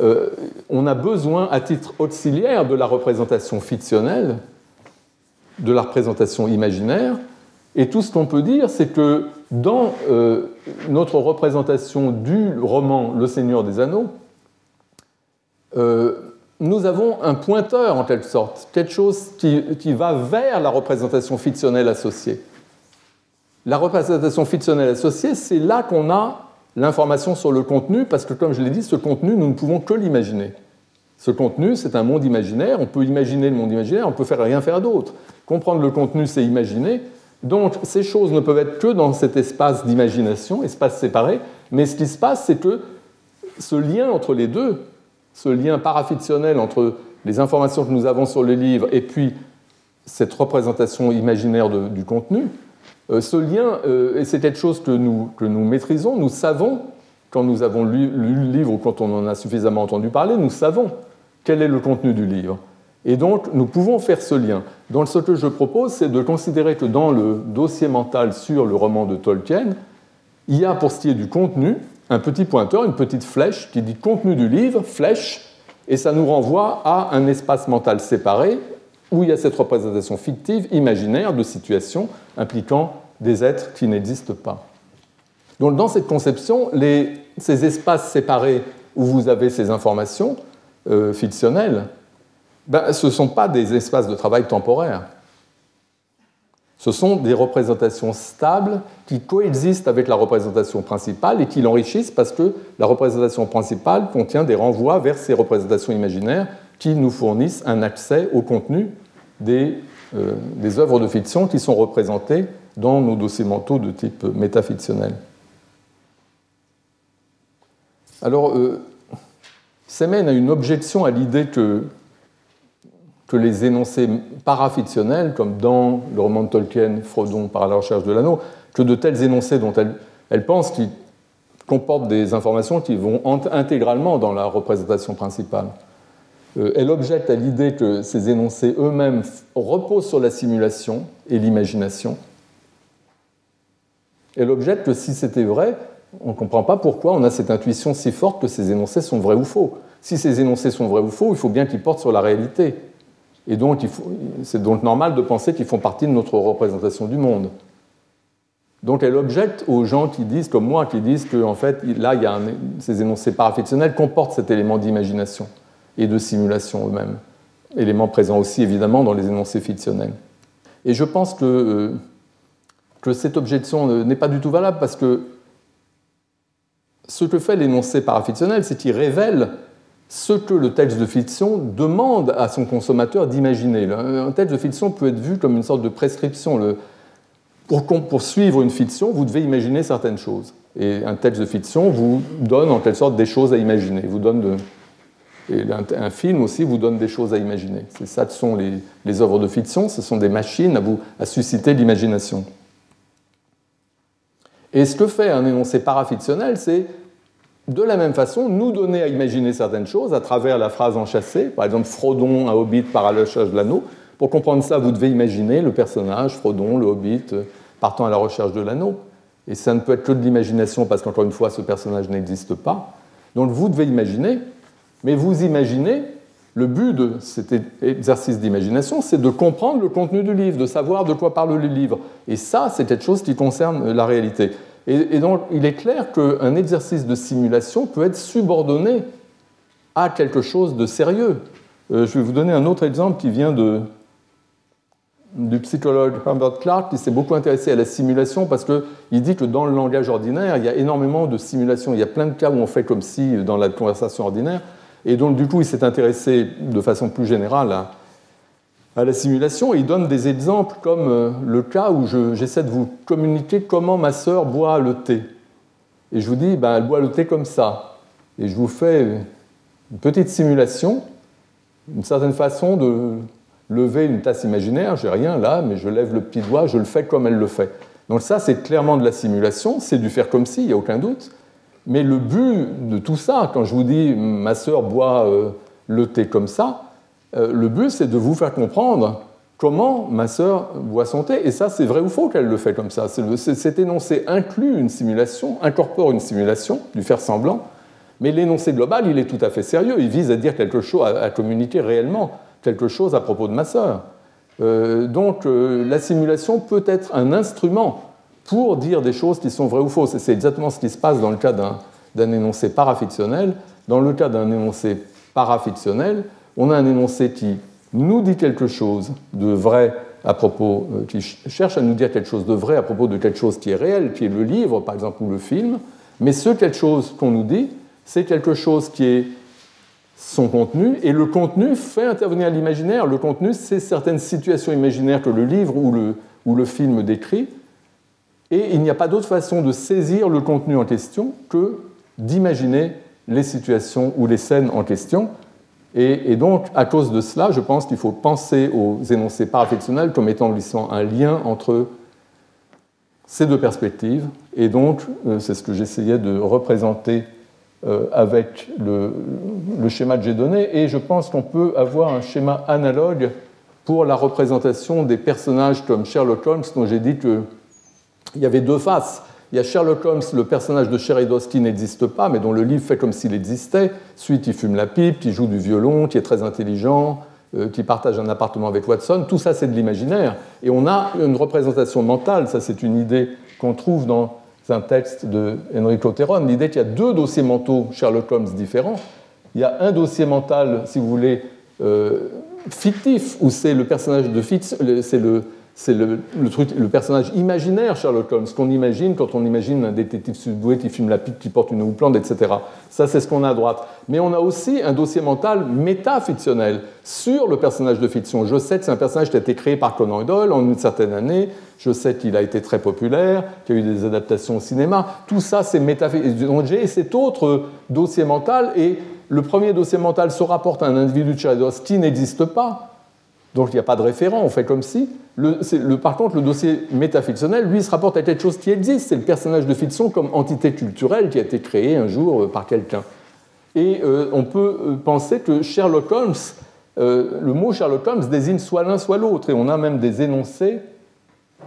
Speaker 2: Euh, on a besoin, à titre auxiliaire, de la représentation fictionnelle de la représentation imaginaire. Et tout ce qu'on peut dire, c'est que dans euh, notre représentation du roman Le Seigneur des Anneaux, euh, nous avons un pointeur en quelque sorte, quelque chose qui, qui, va vers la représentation fictionnelle associée. La représentation fictionnelle associée, c'est là qu'on a l'information sur le contenu, parce que comme je l'ai dit, ce contenu, nous ne pouvons que l'imaginer. Ce contenu, c'est un monde imaginaire, on peut imaginer le monde imaginaire, on peut faire rien faire d'autre. Comprendre le contenu, c'est imaginer. Donc ces choses ne peuvent être que dans cet espace d'imagination, espace séparé, mais ce qui se passe, c'est que ce lien entre les deux, ce lien parafictionnel entre les informations que nous avons sur le livre et puis cette représentation imaginaire du contenu, euh, ce lien, euh, c'est quelque chose que nous, que nous maîtrisons, nous savons, quand nous avons lu, lu, le livre ou quand on en a suffisamment entendu parler, nous savons quel est le contenu du livre. Et donc, nous pouvons faire ce lien. Donc, ce que je propose, c'est de considérer que dans le dossier mental sur le roman de Tolkien, il y a, pour ce qui est du contenu, un petit pointeur, une petite flèche qui dit contenu du livre, flèche, et ça nous renvoie à un espace mental séparé où il y a cette représentation fictive, imaginaire, de situations impliquant des êtres qui n'existent pas. Donc, dans cette conception, ces espaces séparés où vous avez ces informations, euh, fictionnels, ben, ce ne sont pas des espaces de travail temporaires. Ce sont des représentations stables qui coexistent avec la représentation principale et qui l'enrichissent parce que la représentation principale contient des renvois vers ces représentations imaginaires qui nous fournissent un accès au contenu des, euh, œuvres de fiction qui sont représentées dans nos dossiers mentaux de type métafictionnel. Alors, euh, Semen a une objection à l'idée que, les énoncés parafictionnels, comme dans le roman de Tolkien, Frodon par la recherche de l'anneau, que de tels énoncés dont elle, elle pense qu'ils comportent des informations qui vont intégralement dans la représentation principale. Euh, elle objecte à l'idée que ces énoncés eux-mêmes reposent sur la simulation et l'imagination. Elle objecte que si c'était vrai, on ne comprend pas pourquoi on a cette intuition si forte que ces énoncés sont vrais ou faux. Si ces énoncés sont vrais ou faux, il faut bien qu'ils portent sur la réalité. Et donc, c'est donc normal de penser qu'ils font partie de notre représentation du monde. Donc, elle objecte aux gens qui disent, comme moi, qui disent que, en fait, là, il y a ces énoncés parafictionnels comportent cet élément d'imagination et de simulation eux-mêmes. Élément présent aussi, évidemment, dans les énoncés fictionnels. Et je pense que, que cette objection n'est pas du tout valable parce que ce que fait l'énoncé parafictionnel, c'est qu'il révèle ce que le texte de fiction demande à son consommateur d'imaginer. Un texte de fiction peut être vu comme une sorte de prescription. Pour, suivre une fiction, vous devez imaginer certaines choses. Et un texte de fiction vous donne en quelque sorte des choses à imaginer. Vous donne Et un, film aussi vous donne des choses à imaginer. C'est ça que sont les, œuvres de fiction, ce sont des machines à susciter l'imagination. Et ce que fait un énoncé parafictionnel, c'est de la même façon, nous donner à imaginer certaines choses à travers la phrase enchâssée, par exemple Frodon, un hobbit par à la recherche de l'anneau. Pour comprendre ça, vous devez imaginer le personnage, Frodon, le hobbit, euh, partant à la recherche de l'anneau. Et ça ne peut être que de l'imagination parce qu'encore une fois, ce personnage n'existe pas. Donc vous devez imaginer, mais vous imaginez, le but de cet exercice d'imagination, c'est de comprendre le contenu du livre, de savoir de quoi parle le livre. Et ça, c'est quelque chose qui concerne la réalité. Et, donc, il est clair qu'un exercice de simulation peut être subordonné à quelque chose de sérieux. Euh, je vais vous donner un autre exemple qui vient du psychologue Herbert Clark, qui s'est beaucoup intéressé à la simulation parce qu'il dit que dans le langage ordinaire, il y a énormément de simulations. Il y a plein de cas où on fait comme si dans la conversation ordinaire. Et donc, du coup, il s'est intéressé de façon plus générale à, la simulation. il donne des exemples comme euh, le cas où j'essaie de vous communiquer comment ma sœur boit le thé. Et je vous dis, ben, elle boit le thé comme ça. Et je vous fais une petite simulation, une certaine façon de lever une tasse imaginaire. J'ai rien là, mais je lève le petit doigt, je le fais comme elle le fait. Donc ça, c'est clairement de la simulation, c'est du faire comme si, il n'y a aucun doute. Mais le but de tout ça, quand je vous dis ma sœur boit euh, le thé comme ça, euh, le but, c'est de vous faire comprendre comment ma sœur boit son thé. Et ça, c'est vrai ou faux qu'elle le fait comme ça. Cet énoncé inclut une simulation, incorpore une simulation, du faire semblant, mais l'énoncé global, il est tout à fait sérieux. Il vise à dire quelque chose, à, communiquer réellement quelque chose à propos de ma sœur. Euh, donc, la simulation peut être un instrument pour dire des choses qui sont vraies ou fausses. Et c'est exactement ce qui se passe dans le cas d'un énoncé parafictionnel. Dans le cas d'un énoncé parafictionnel, on a un énoncé qui nous dit quelque chose de vrai à propos, euh, qui cherche à nous dire quelque chose de vrai à propos de quelque chose qui est réel, qui est le livre, par exemple, ou le film, mais ce quelque chose qu'on nous dit, c'est quelque chose qui est son contenu, et le contenu fait intervenir l'imaginaire. Le contenu, c'est certaines situations imaginaires que le livre ou le, ou le film décrit, et il n'y a pas d'autre façon de saisir le contenu en question que d'imaginer les situations ou les scènes en question. Et, donc, à cause de cela, je pense qu'il faut penser aux énoncés parafictionnels comme étant un lien entre ces deux perspectives. Et donc, euh, c'est ce que j'essayais de représenter euh, avec le, schéma que j'ai donné. Et je pense qu'on peut avoir un schéma analogue pour la représentation des personnages comme Sherlock Holmes, dont j'ai dit qu'il y avait deux faces. Il y a Sherlock Holmes, le personnage de Sheridan qui n'existe pas, mais dont le livre fait comme s'il existait. Suite, il fume la pipe, qui joue du violon, qui est très intelligent, euh, qui partage un appartement avec Watson. Tout ça, c'est de l'imaginaire. Et on a une représentation mentale, ça c'est une idée qu'on trouve dans un texte de Enrico Terron, l'idée qu'il y a deux dossiers mentaux Sherlock Holmes différents. Il y a un dossier mental, si vous voulez, euh, fictif, où c'est le personnage de Fitz, c'est le, c'est le, le, personnage imaginaire Sherlock Holmes, qu'on imagine quand on imagine un détective sudoué qui fume la pipe, qui porte une houppelande, etc. Ça, c'est ce qu'on a à droite. Mais on a aussi un dossier mental métafictionnel sur le personnage de fiction. Je sais que c'est un personnage qui a été créé par Conan Doyle en une certaine année. Je sais qu'il a été très populaire, qu'il y a eu des adaptations au cinéma. Tout ça, c'est métafictionnel. Donc j'ai cet autre dossier mental, et le premier dossier mental se rapporte à un individu de Sherlock qui n'existe pas donc il n'y a pas de référent, on fait comme si. Le, par contre, le dossier métafictionnel, lui, se rapporte à quelque chose qui existe. C'est le personnage de fiction comme entité culturelle qui a été créé un jour euh, par quelqu'un. Et euh, on peut euh, penser que Sherlock Holmes, le mot Sherlock Holmes désigne soit l'un soit l'autre. Et on a même des énoncés,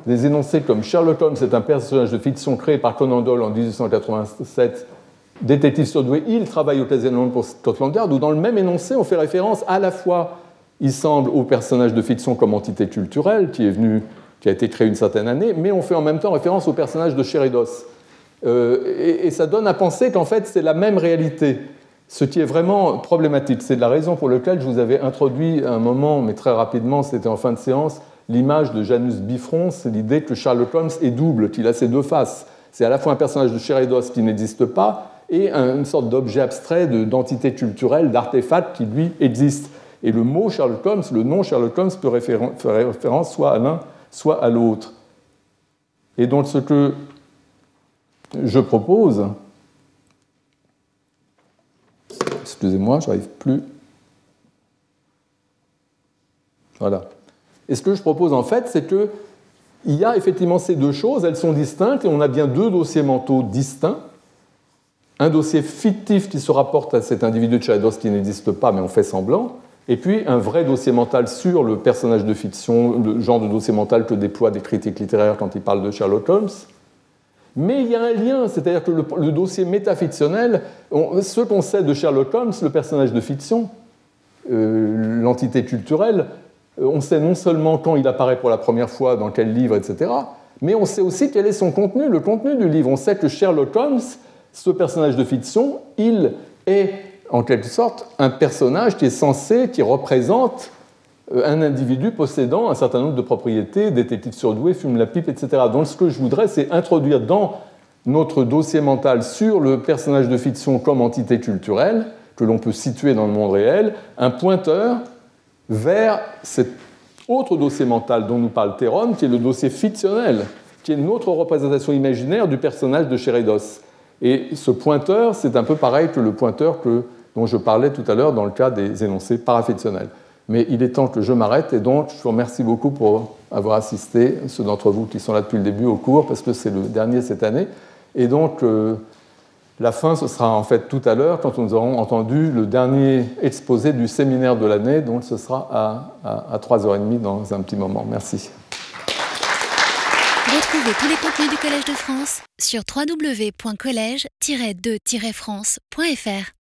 Speaker 2: des énoncés comme Sherlock Holmes est un personnage de fiction créé par Conan Doyle en 1887, détective surdoué, il travaille occasionnellement pour Scotland Yard, où dans le même énoncé, on fait référence à la fois il semble au personnage de fiction comme entité culturelle qui est venu, qui a été créé une certaine année, mais on fait en même temps référence au personnage de Sheridos. Euh, et, ça donne à penser qu'en fait c'est la même réalité. Ce qui est vraiment problématique, c'est la raison pour laquelle je vous avais introduit à un moment, mais très rapidement, c'était en fin de séance, l'image de Janus Bifrons, c'est l'idée que Sherlock Holmes est double, qu'il a ses deux faces. C'est à la fois un personnage de Sheredos qui n'existe pas et une sorte d'objet abstrait, d'entité culturelle, d'artefact qui lui existe. Et le mot Sherlock Holmes, le nom Sherlock Holmes peut faire référence soit à l'un, soit à l'autre. Et donc ce que je propose, excusez-moi, je n'arrive plus. Voilà. Et ce que je propose en fait, c'est que il y a effectivement ces deux choses, elles sont distinctes et on a bien deux dossiers mentaux distincts. Un dossier fictif qui se rapporte à cet individu de Chados qui n'existe pas mais on fait semblant, et puis un vrai dossier mental sur le personnage de fiction, le genre de dossier mental que déploient des critiques littéraires quand ils parlent de Sherlock Holmes. Mais il y a un lien, c'est-à-dire que le, dossier métafictionnel, ce qu'on sait de Sherlock Holmes, le personnage de fiction, euh, l'entité culturelle, euh, on sait non seulement quand il apparaît pour la première fois, dans quel livre, etc., mais on sait aussi quel est son contenu, le contenu du livre. On sait que Sherlock Holmes, ce personnage de fiction, il est en quelque sorte un personnage qui est censé, qui représente euh, un individu possédant un certain nombre de propriétés, détective surdoué, fume la pipe, etc. Donc ce que je voudrais, c'est introduire dans notre dossier mental sur le personnage de fiction comme entité culturelle, que l'on peut situer dans le monde réel, un pointeur vers cet autre dossier mental dont nous parle Théron, qui est le dossier fictionnel, qui est notre représentation imaginaire du personnage de Chérédos. Et ce pointeur, c'est un peu pareil que le pointeur dont je parlais tout à l'heure dans le cas des énoncés parafictionnels. Mais il est temps que je m'arrête et donc je vous remercie beaucoup pour avoir assisté, ceux d'entre vous qui sont là depuis le début au cours, parce que c'est le dernier cette année. Et donc, euh, la fin, ce sera en fait tout à l'heure, quand nous aurons entendu le dernier exposé du séminaire de l'année, donc ce sera à, à, 3h30 dans un petit moment. Merci.
Speaker 1: Retrouvez tous les contenus du Collège de France sur www.colège-2-france.fr.